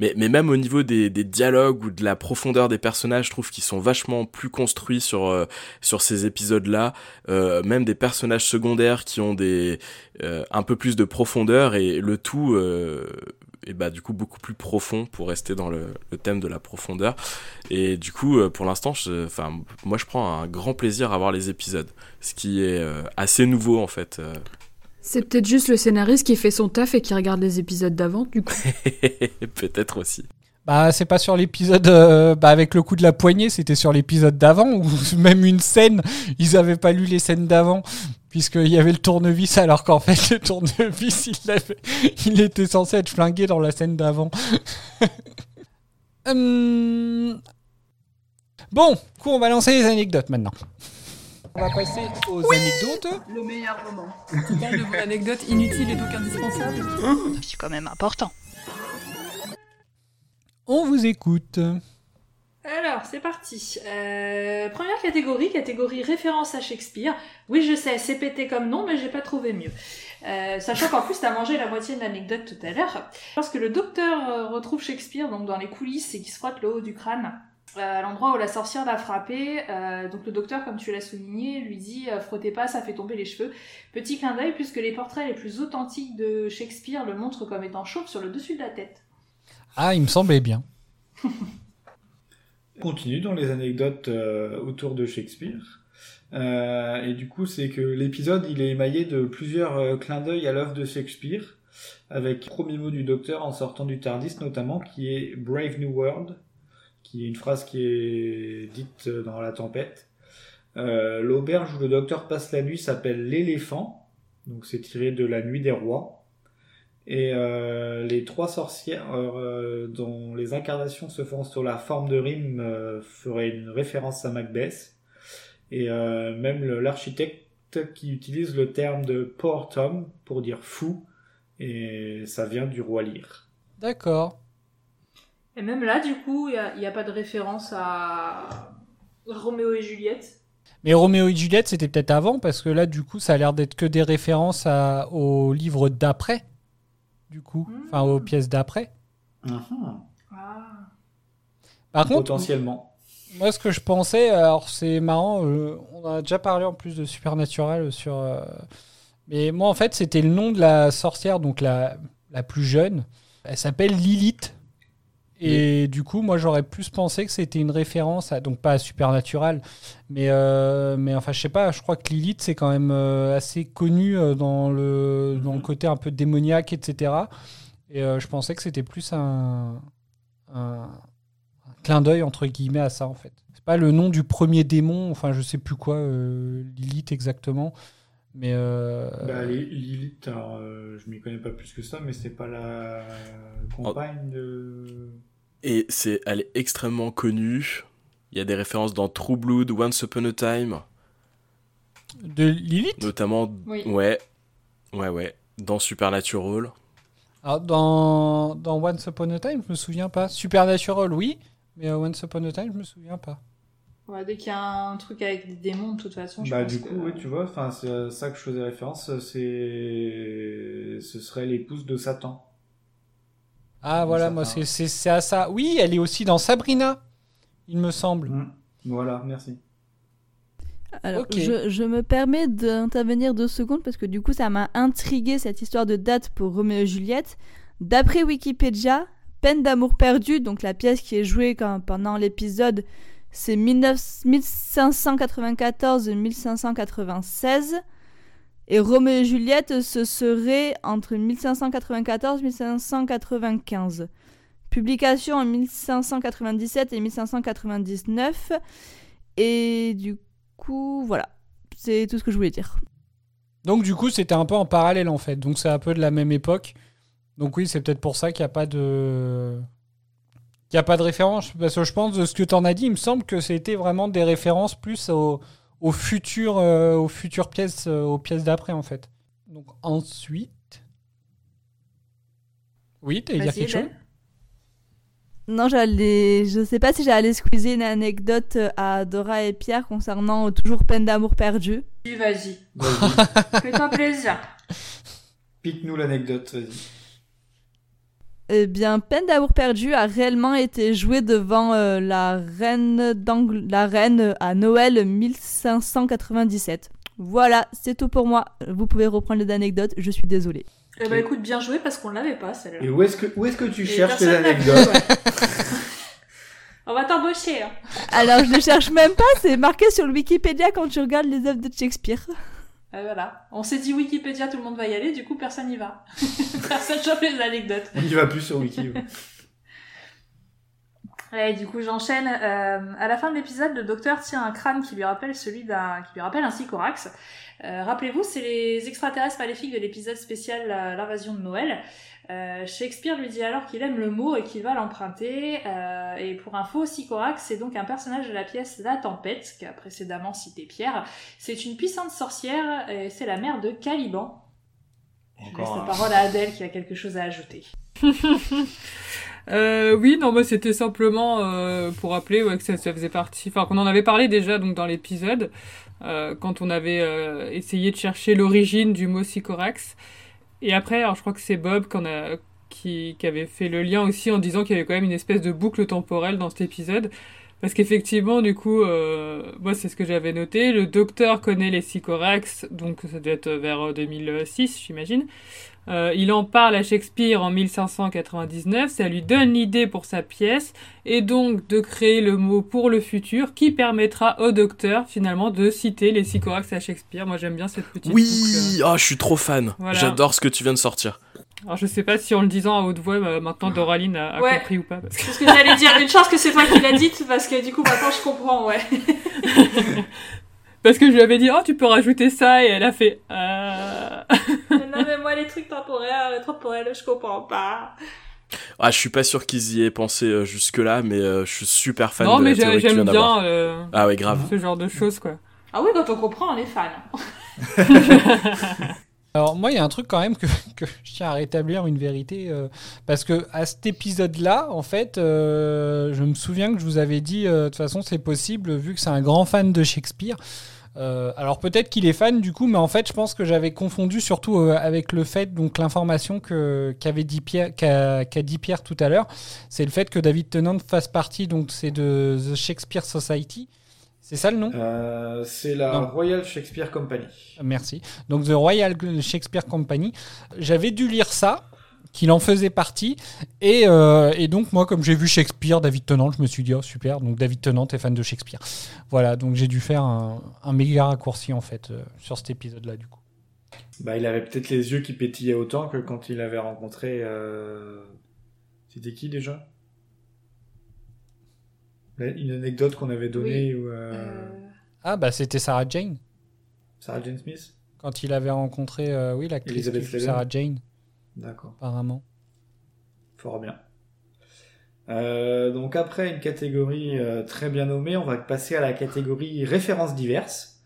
Mais, mais même au niveau des, des dialogues ou de la profondeur des personnages, je trouve qu'ils sont vachement plus construits sur, euh, sur ces épisodes-là. Euh, même des personnages secondaires qui ont des, euh, un peu plus de profondeur et le tout euh, est bah, du coup beaucoup plus profond pour rester dans le, le thème de la profondeur. Et du coup, euh, pour l'instant, enfin, moi je prends un grand plaisir à voir les épisodes. Ce qui est euh, assez nouveau en fait. Euh. C'est peut-être juste le scénariste qui fait son taf et qui regarde les épisodes d'avant, du coup. *laughs* Peut-être aussi. Bah, c'est pas sur l'épisode euh, bah, avec le coup de la poignée, c'était sur l'épisode d'avant, ou *laughs* même une scène, ils avaient pas lu les scènes d'avant, puisqu'il y avait le tournevis, alors qu'en fait, le tournevis, il, était censé être flingué dans la scène d'avant. Hum, *laughs* Bon, coup, on va lancer les anecdotes maintenant. On va passer aux anecdotes. Le meilleur moment. Tu parles de vos anecdotes inutiles et donc indispensables C'est quand même important. On vous écoute. Alors, c'est parti. Euh, première catégorie, catégorie référence à Shakespeare. Oui, je sais, c'est pété comme nom, mais j'ai pas trouvé mieux. Euh, sachant qu'en plus, t'as mangé la moitié de l'anecdote tout à l'heure. Lorsque le docteur euh, retrouve Shakespeare donc dans les coulisses et qu'il se frotte le haut du crâne, euh, à l'endroit où la sorcière l'a frappé, euh, donc le docteur, comme tu l'as souligné, lui dit euh, frottez pas, ça fait tomber les cheveux. Petit clin d'œil, puisque les portraits les plus authentiques de Shakespeare le montrent comme étant chauve sur le dessus de la tête. Ah, il me semblait bien. On *laughs* continue dans les anecdotes euh, autour de Shakespeare. Euh, et du coup, c'est que l'épisode, il est émaillé de plusieurs euh, clins d'œil à l'œuvre de Shakespeare, avec le premier mot du docteur en sortant du Tardis notamment, qui est Brave New World, qui est une phrase qui est dite dans La Tempête. Euh, L'auberge où le docteur passe la nuit s'appelle l'éléphant, donc c'est tiré de La Nuit des Rois. Et euh, les trois sorcières euh, dont les incarnations se font sur la forme de rime feraient une référence à Macbeth. Et même l'architecte qui utilise le terme de portum pour dire fou, et ça vient du roi Lear. D'accord. Et même là, du coup, il n'y a, pas de référence à Roméo et Juliette. Mais Roméo et Juliette, c'était peut-être avant, parce que là, du coup, ça a l'air d'être que des références à, aux livres d'après, du coup, enfin aux pièces d'après. Par contre, Potentiellement. moi, ce que je pensais, alors c'est marrant, euh, on a déjà parlé en plus de Supernatural sur. euh, mais moi, en fait, c'était le nom de la sorcière, donc la, la plus jeune. Elle s'appelle Lilith. Et du coup, moi, j'aurais plus pensé que c'était une référence à, donc pas à Supernatural, mais, euh, mais enfin, je sais pas, je crois que Lilith, c'est quand même euh, assez connu euh, dans le, dans le côté un peu démoniaque, etc. Et je pensais que c'était plus un, un, un clin d'œil, entre guillemets, à ça, en fait. C'est pas le nom du premier démon, enfin, je sais plus quoi, Lilith exactement, mais. euh, Bah, Li- Lilith, alors, euh, je m'y connais pas plus que ça, mais c'est pas la compagne de. Et c'est, elle est extrêmement connue. Il y a des références dans True Blood, Once Upon a Time. De Lilith? Notamment. Oui. Ouais. Ouais, ouais. Dans Supernatural. Alors, dans, dans Once Upon a Time, je me souviens pas. Supernatural, oui, mais euh, Once Upon a Time, je me souviens pas. Ouais, dès qu'il y a un truc avec des démons, de toute façon, je Bah, pense du que- coup, oui, tu vois, enfin, c'est à ça que je faisais référence, c'est. Ce serait l'épouse de Satan. Ah, voilà, moi, c'est à ça. Oui, elle est aussi dans Sabrina, il me semble. Voilà, merci. Alors, je me permets d'intervenir deux secondes parce que du coup, ça m'a intrigué cette histoire de date pour Roméo et Juliette. D'après Wikipédia, Peine d'amour perdu, donc la pièce qui est jouée quand- pendant l'épisode, c'est 1594-1596. Et Roméo et Juliette, ce serait entre 1594 et 1595. Publication en 1597 et 1599. Et du coup, voilà. C'est tout ce que je voulais dire. Donc, du coup, c'était un peu en parallèle, en fait. Donc, c'est un peu de la même époque. Donc, oui, c'est peut-être pour ça qu'il n'y a pas de. Qu'il n'y a pas de référence. Parce que je pense, de ce que tu en as dit, il me semble que c'était vraiment des références plus au- aux, futures, euh, aux futures pièces, euh, aux pièces d'après, en fait. Donc, ensuite. Oui, tu dire quelque chose? Non, j'allais. Je sais pas si j'allais squeezer une anecdote euh, à Dora et Pierre concernant toujours peine d'amour perdu. Vas-y. Vas-y. *laughs* Fais-toi plaisir. Pique-nous l'anecdote, vas-y. Eh bien, peine d'amour perdu a réellement été jouée devant euh, la reine la reine à Noël 1597. Voilà, c'est tout pour moi. Vous pouvez reprendre les anecdotes. Je suis désolée. Eh ben écoute, bien joué parce qu'on l'avait pas celle-là. Et où est-ce que, où est-ce que tu Et cherches tes anecdotes. *laughs* On va t'embaucher. hein. Alors, je ne cherche même pas. C'est marqué sur le Wikipédia quand tu regardes les œuvres de Shakespeare. Et voilà. On s'est dit Wikipédia, tout le monde va y aller, du coup personne n'y va. *laughs* personne chope les anecdotes. On n'y va plus sur Wiki. *laughs* ouais. Ouais, du coup, j'enchaîne. Euh, à la fin de l'épisode, le docteur tient un crâne qui lui rappelle celui d'un, qui lui rappelle un sycorax. Euh, rappelez-vous, c'est les extraterrestres maléfiques de l'épisode spécial euh, L'invasion de Noël. Euh, Shakespeare lui dit alors qu'il aime le mot et qu'il va l'emprunter. Euh, et pour info, Sycorax, c'est donc un personnage de la pièce La Tempête, qu'a précédemment cité Pierre. C'est une puissante sorcière et c'est la mère de Caliban. Je laisse la parole à Adèle qui a quelque chose à ajouter. *laughs* Euh, oui, non, moi c'était simplement euh, pour rappeler ouais, que ça, ça faisait partie, enfin qu'on en avait parlé déjà donc dans l'épisode euh, quand on avait euh, essayé de chercher l'origine du mot sycorax. Et après, alors je crois que c'est Bob qui avait fait le lien aussi en disant qu'il y avait quand même une espèce de boucle temporelle dans cet épisode. Parce qu'effectivement, du coup, euh, moi c'est ce que j'avais noté, le docteur connaît les sycorax, donc ça doit être vers 2006, j'imagine. Euh, il en parle à Shakespeare en 1599, ça lui donne l'idée pour sa pièce, et donc de créer le mot pour le futur qui permettra au docteur finalement de citer les sycorax à Shakespeare. Moi j'aime bien cette petite. Oui, ah, je suis trop fan. Voilà. J'adore ce que tu viens de sortir. Alors je sais pas si en le disant à haute voix, euh, maintenant Doraline a, a Ouais. compris ou pas. parce que- C'est ce que j'allais dire. Une chance que c'est toi qui l'as dite parce que du coup maintenant je comprends, ouais. *laughs* Parce que je lui avais dit, oh tu peux rajouter ça, et elle a fait... Euh... non mais moi les trucs temporaires, temporels, je comprends pas. Ah, je suis pas sûr qu'ils y aient pensé euh, jusque-là, mais euh, je suis super fan non, de mais la théorie que tu viens bien euh, Ah ouais, grave. ce genre de choses, quoi. Ah oui, quand on comprend, on est fan. *laughs* Alors moi, il y a un truc quand même *laughs* que, je tiens à rétablir une vérité euh, parce que à cet épisode-là, en fait, euh, je me souviens que je vous avais dit euh, de toute façon c'est possible vu que c'est un grand fan de Shakespeare. Alors peut-être qu'il est fan du coup, mais en fait je pense que j'avais confondu surtout avec le fait donc l'information que qu'avait dit Pierre, qu'a qu'a dit Pierre tout à l'heure, c'est le fait que David Tennant fasse partie donc c'est de The Shakespeare Society. C'est ça le nom? Euh, c'est la Non. Royal Shakespeare Company. Merci. Donc The Royal Shakespeare Company. J'avais dû lire ça, qu'il en faisait partie. Et, euh, et donc moi, comme j'ai vu Shakespeare, David Tennant, je me suis dit, oh super, donc David Tennant est fan de Shakespeare. Voilà, donc j'ai dû faire un, un méga raccourci en fait euh, sur cet épisode-là du coup. Bah, il avait peut-être les yeux qui pétillaient autant que quand il avait rencontré. euh, C'était qui déjà? Une anecdote qu'on avait donnée où. euh, Ah bah c'était Sarah Jane. Sarah Jane Smith Quand il avait rencontré, euh, oui, l'actrice. Sarah Jane, D'accord. apparemment. Fort bien. Euh, donc après une catégorie euh, très bien nommée, on va passer à la catégorie références diverses. *laughs*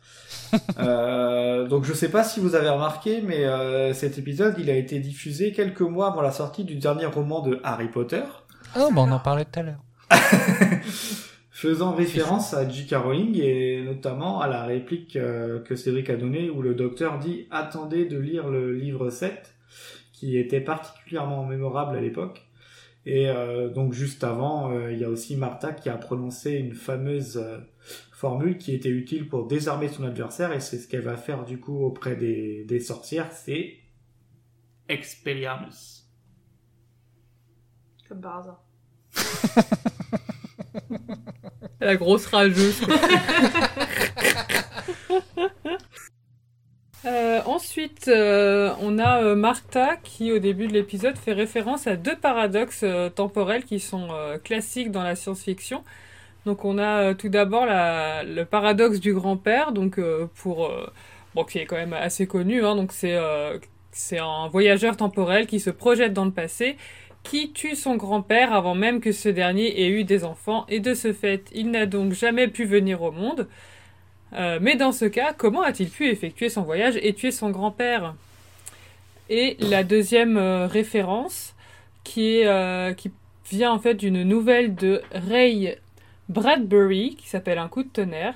Euh, donc je sais pas si vous avez remarqué, mais euh, cet épisode il a été diffusé quelques mois avant la sortie du dernier roman de Harry Potter, Ah bah on en parlait tout à l'heure. *laughs* faisant référence à J.K. Rowling et notamment à la réplique euh, que Cédric a donnée où le docteur dit attendez de lire le livre 7 qui était particulièrement mémorable à l'époque. Et euh, donc juste avant, euh, il y a aussi Martha qui a prononcé une fameuse euh, formule qui était utile pour désarmer son adversaire et c'est ce qu'elle va faire du coup auprès des, des sorcières, c'est Expelliarmus. Comme par hasard. *laughs* La grosse rageuse. *laughs* Euh, ensuite, euh, on a euh, Martha qui, au début de l'épisode, fait référence à deux paradoxes euh, temporels qui sont classiques dans la science-fiction. Donc, on a tout d'abord le paradoxe du grand-père, donc pour bon, qui est quand même assez connu. Hein, donc, c'est c'est un voyageur temporel qui se projette dans le passé, qui tue son grand-père avant même que ce dernier ait eu des enfants, et de ce fait, il n'a donc jamais pu venir au monde. Euh, mais dans ce cas, comment a-t-il pu effectuer son voyage et tuer son grand-père? Et la deuxième euh, référence, euh, qui vient en fait d'une nouvelle de Ray Bradbury, qui s'appelle Un coup de tonnerre.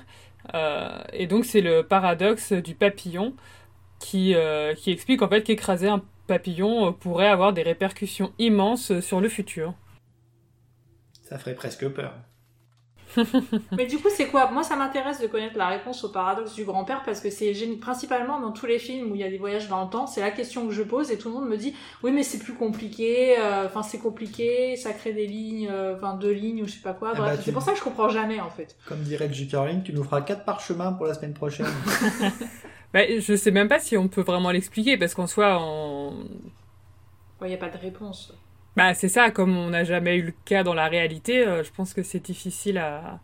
Et donc c'est le paradoxe du papillon, qui, explique en fait qu'écraser un euh, pourrait avoir des répercussions immenses sur le futur. Ça ferait presque peur. *laughs* Mais du coup, c'est quoi? Moi, ça m'intéresse de connaître la réponse au paradoxe du grand-père parce que c'est principalement dans tous les films où il y a des voyages dans le temps. C'est la question que je pose et tout le monde me dit oui, mais c'est plus compliqué. euh, Enfin, c'est compliqué. Ça crée des lignes, euh, enfin deux lignes ou je sais pas quoi. Ah bah, tu- c'est pour ça que je comprends jamais en fait. Comme dirait J.K. Rowling, tu nous feras quatre parchemins pour la semaine prochaine. *laughs* Bah, je sais même pas si on peut vraiment l'expliquer parce qu'en soi, on... Il n'y a pas de réponse. Bah, c'est ça, comme on n'a jamais eu le cas dans la réalité, euh, je pense que c'est difficile à,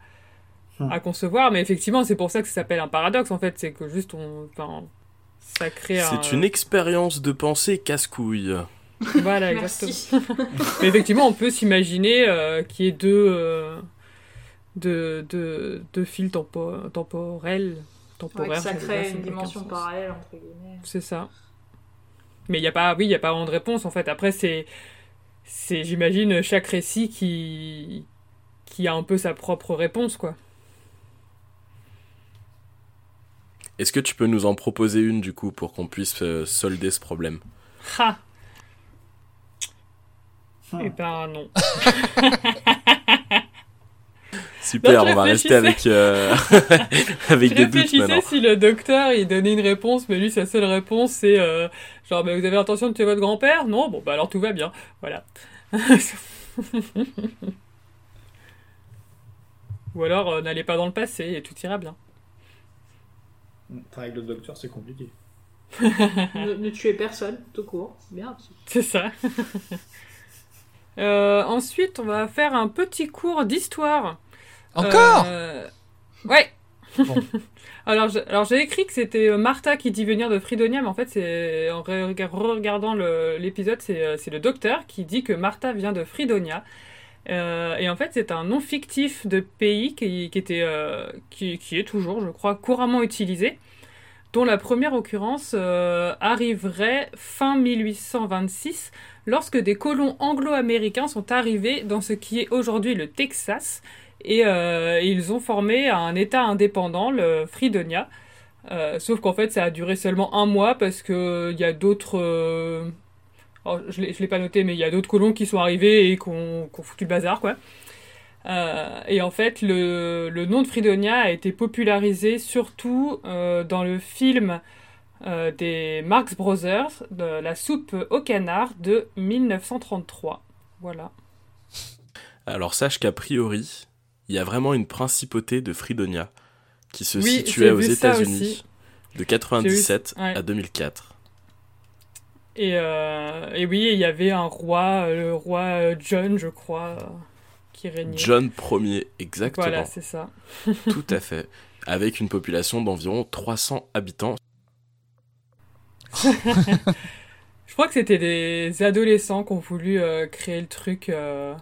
à concevoir. Mais effectivement, c'est pour ça que ça s'appelle un paradoxe, en fait. C'est que juste, on, enfin, ça crée un... C'est une expérience de pensée casse-couille. Voilà, *laughs* Merci. exactement. *laughs* Mais effectivement, on peut s'imaginer euh, qu'il y ait deux, euh, deux, deux, deux fils tempo temporels. Ouais, que ça crée une dimension parallèle entre guillemets. C'est ça. Mais il n'y a pas, oui, il y a pas vraiment de réponse en fait. Après, c'est, c'est, j'imagine, chaque récit qui, qui a un peu sa propre réponse, quoi. Est-ce que tu peux nous en proposer une du coup pour qu'on puisse euh, solder ce problème? Ha Eh ben non. *laughs* Super, Non, on va rester avec, euh, *laughs* *laughs* avec Je des doutes maintenant. si le docteur il donnait une réponse, mais lui sa seule réponse c'est euh, genre mais vous avez intention de tuer votre grand-père? Non, bon bah alors tout va bien, voilà. *laughs* Ou alors euh, n'allez pas dans le passé et tout ira bien. Enfin, avec le docteur, c'est compliqué. ne, ne tuez personne, tout court. C'est bien. C'est ça. Euh, ensuite, on va faire un petit cours d'histoire. Encore Euh, Ouais. *laughs* Alors, j'ai écrit que c'était euh, Martha qui dit venir de Fridonia, mais en fait, c'est en re- regardant l'épisode, c'est euh, le docteur qui dit que Martha vient de Fridonia. Euh, et en fait, c'est un nom fictif de pays qui, qui était, euh, qui, qui est toujours, je crois, couramment utilisé, dont la première occurrence euh, arriverait fin 1826, lorsque des colons anglo-américains sont arrivés dans ce qui est aujourd'hui le Texas, et euh, ils ont formé un État indépendant, le Fridonia. Euh, sauf qu'en fait, ça a duré seulement un mois parce que il y a d'autres. euh, oh, je je l'ai pas noté, mais il y a d'autres colons qui sont arrivés et qui ont, ont foutu le bazar, quoi. Euh, et en fait, le, nom de Fridonia a été popularisé surtout euh, dans le film euh, des Marx Brothers, de La soupe au canard de 1933. Voilà. Alors sache qu'a priori, il y a vraiment une principauté de Fridonia qui se Oui, situait aux États-Unis de 97 J'ai vu- ouais. à 2004. Et, euh, et oui, il y avait un roi, euh, le roi euh, John, je crois, qui régnait. John Ier, exactement. Voilà, c'est ça. *laughs* Tout à fait. Avec une population d'environ 300 habitants. *laughs* Je crois que c'était des adolescents qui ont voulu euh, créer le truc euh,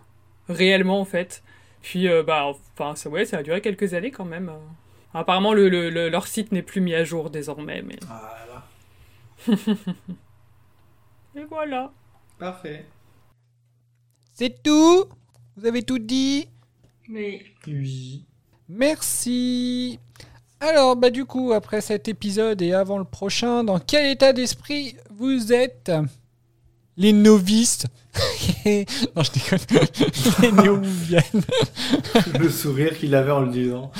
réellement, en fait. Puis, euh, bah, enfin, ça, ouais, ça a duré quelques années quand même. Apparemment, le, le- le- leur site n'est plus mis à jour désormais, mais... *laughs* et voilà. Parfait. C'est tout? Vous avez tout dit? Mais... Oui. Merci. Alors, bah du coup, après cet épisode et avant le prochain, dans quel état d'esprit vous êtes? Les novices *laughs* Non, je déconne. *laughs* Les néo-viennent. Le sourire qu'il avait en le disant.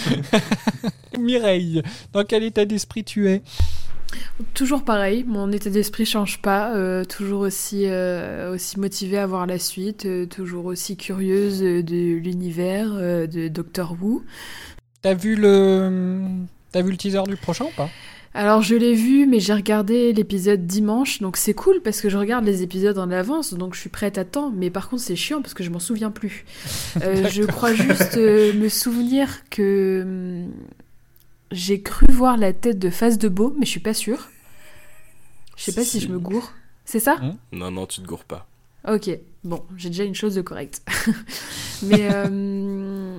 *laughs* Mireille, dans quel état d'esprit tu es? Toujours pareil, mon état d'esprit change pas, euh, toujours aussi, euh, aussi motivée à voir la suite, euh, toujours aussi curieuse euh, de l'univers euh, de Doctor Who. T'as vu le T'as vu le teaser du prochain ou pas? Alors je l'ai vu, mais j'ai regardé l'épisode dimanche, donc c'est cool parce que je regarde les épisodes en avance, donc je suis prête à temps. Mais par contre c'est chiant parce que je m'en souviens plus. Euh, *laughs* je crois juste euh, me souvenir que hum, j'ai cru voir la tête de Face de Beau, mais je suis pas sûre. Je sais pas si Si. je me gourre. C'est ça? Non, non, tu te gourres pas. Ok, bon, j'ai déjà une chose de correcte. *laughs* mais euh,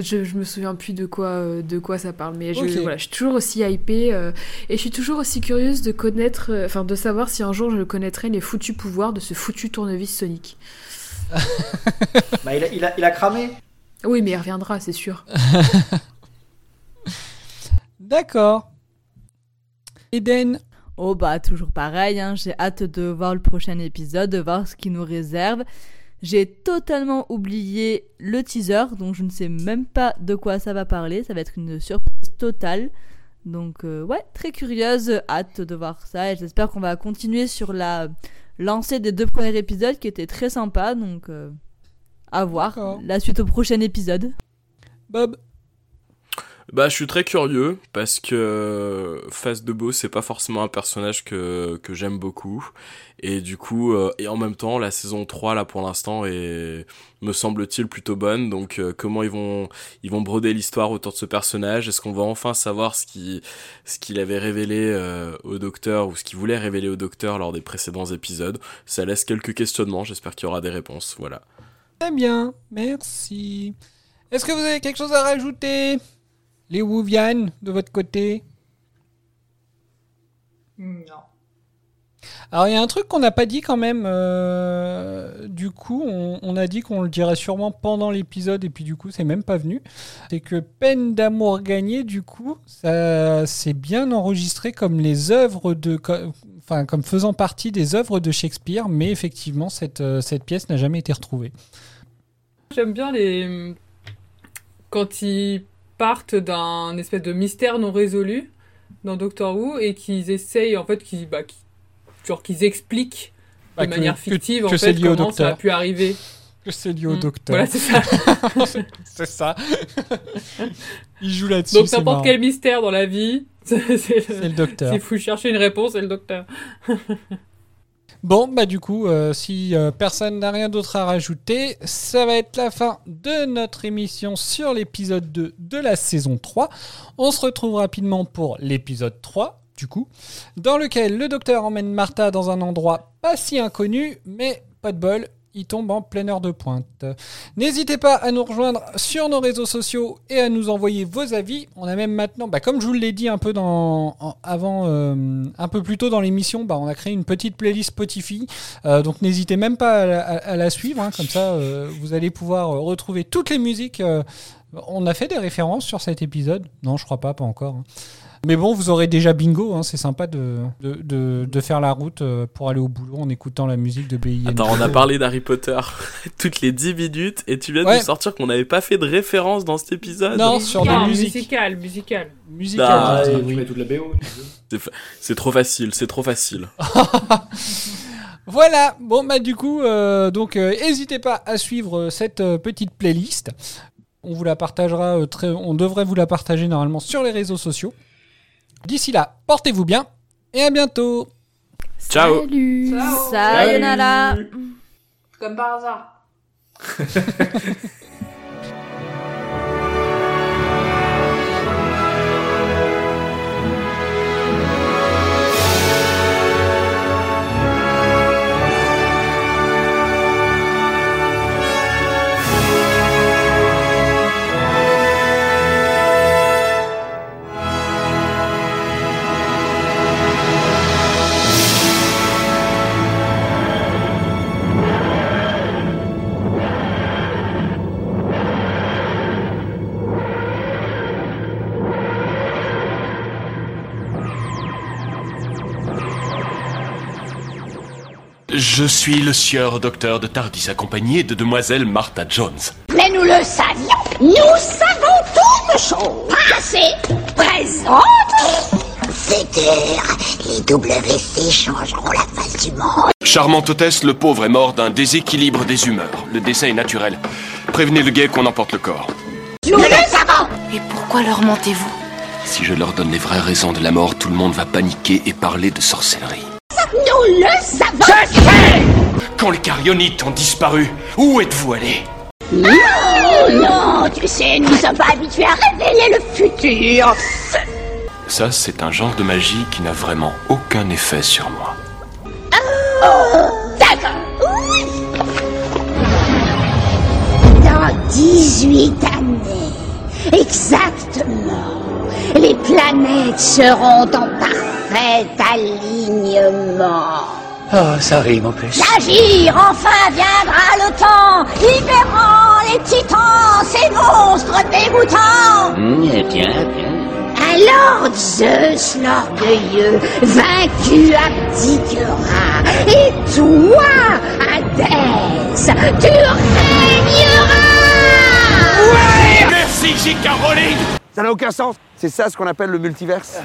je, je me souviens plus de quoi, euh, de quoi ça parle. Mais je, voilà, je suis toujours aussi hypée euh, et je suis toujours aussi curieuse de connaître, euh, enfin de savoir si un jour je connaîtrai les foutus pouvoirs de ce foutu tournevis Sonic. *laughs* Bah, il, a, il, a, il a cramé. Oui, mais il reviendra, c'est sûr. *laughs* D'accord. Eden Oh bah toujours pareil, hein, j'ai hâte de voir le prochain épisode, de voir ce qu'il nous réserve. J'ai totalement oublié le teaser, donc je ne sais même pas de quoi ça va parler, ça va être une surprise totale. Donc euh, ouais, très curieuse, hâte de voir ça et j'espère qu'on va continuer sur la lancée des deux premiers épisodes qui étaient très sympas, donc euh, à voir la suite au prochain épisode. Bob Bah, je suis très curieux parce que Face de Beau, c'est pas forcément un personnage que, que j'aime beaucoup. Et du coup, euh, et en même temps, la saison 3, là, pour l'instant, est, me semble-t-il, plutôt bonne. Donc, euh, comment ils vont, ils vont broder l'histoire autour de ce personnage? Est-ce qu'on va enfin savoir ce qui, ce qu'il avait révélé euh, au docteur ou ce qu'il voulait révéler au docteur lors des précédents épisodes? Ça laisse quelques questionnements. J'espère qu'il y aura des réponses. Voilà. Très bien, merci. Est-ce que vous avez quelque chose à rajouter? Les Wuvian, de votre côté? Non. Alors il y a un truc qu'on n'a pas dit quand même. euh, du coup, on, on a dit qu'on le dirait sûrement pendant l'épisode et puis du coup, c'est même pas venu. C'est que Peine d'amour gagnée, du coup, ça c'est bien enregistré comme les œuvres de, enfin comme faisant partie des œuvres de Shakespeare, mais effectivement cette euh, cette pièce n'a jamais été retrouvée. J'aime bien les. Quand ils partent d'un espèce de mystère non résolu dans Doctor Who et qu'ils essayent, en fait, qu'ils. Bah, genre qu'ils expliquent Bah, de que- manière fictive, que en fait, comment ça a pu arriver. Que c'est lié au Mm. docteur. Voilà, c'est ça. *laughs* c'est ça. *laughs* Il joue là-dessus. Donc n'importe quel mystère dans la vie, *laughs* c'est C'est le docteur. S'il faut chercher une réponse, c'est le docteur. Bon, bah du coup, euh, si euh, personne n'a rien d'autre à rajouter, ça va être la fin de notre émission sur l'épisode 2 de la saison 3. On se retrouve rapidement pour l'épisode 3, du coup, dans lequel le docteur emmène Martha dans un endroit pas si inconnu, mais pas de bol, il tombe en pleine heure de pointe. N'hésitez pas à nous rejoindre sur nos réseaux sociaux et à nous envoyer vos avis. On a même maintenant, bah, comme je vous l'ai dit un peu dans, avant, euh, un peu plus tôt dans l'émission, bah, on a créé une petite playlist Spotify. Euh, donc n'hésitez même pas à, la- suivre, hein, comme ça euh, vous allez pouvoir retrouver toutes les musiques. on a fait des références sur cet épisode Non, je crois pas, pas encore. hein. Mais bon, vous aurez déjà bingo, hein, c'est sympa de, de, de- de faire la route euh, pour aller au boulot en écoutant la musique de BIN. Attends, on a parlé d'Harry Potter *laughs* toutes les 10 minutes et tu viens de nous sortir qu'on n'avait pas fait de référence dans cet épisode. Non, sur des Non, musiques. musical, musical. Musique Ah, à- et Tu mets toute la BO. C'est fa- C'est trop facile, c'est trop facile. *laughs* Voilà, bon bah du coup, euh, donc euh, n'hésitez pas à suivre euh, cette euh, petite playlist. On vous la partagera euh, très, on devrait vous la partager normalement sur les réseaux sociaux. D'ici là, portez-vous bien et à bientôt. Ciao. Salut. Ciao. Sayonara. Comme par hasard. *laughs* Je suis le sieur docteur de Tardis, accompagné de demoiselle Martha Jones. Mais nous le savions. Nous savons toutes choses. Passé, présente, futur. Les WC changeront la face du monde. Charmante hôtesse, le pauvre est mort d'un déséquilibre des humeurs. Le décès est naturel. Prévenez le guet qu'on emporte le corps. Nous le savons. Et pourquoi leur mentez-vous? Si je leur donne les vraies raisons de la mort, tout le monde va paniquer et parler de sorcellerie. Nous le savons. Quand les carionites ont disparu, où êtes-vous allés? Non, non, tu sais, nous ne sommes pas habitués à révéler le futur. Ça, c'est un genre de magie qui n'a vraiment aucun effet sur moi. Oh, d'accord. Oui. Dans 18 années, exactement, les planètes seront en parfait alignement. Oh, ça rime en plus. D'agir, enfin viendra le temps, libérant les titans, ces monstres dégoûtants. Mmh, bien, bien. Alors Zeus, l'orgueilleux, vaincu, abdiquera. Et toi, Hadès, tu régneras Merci, J.K. Rowling Ça n'a aucun sens. C'est ça ce qu'on appelle le multiverse.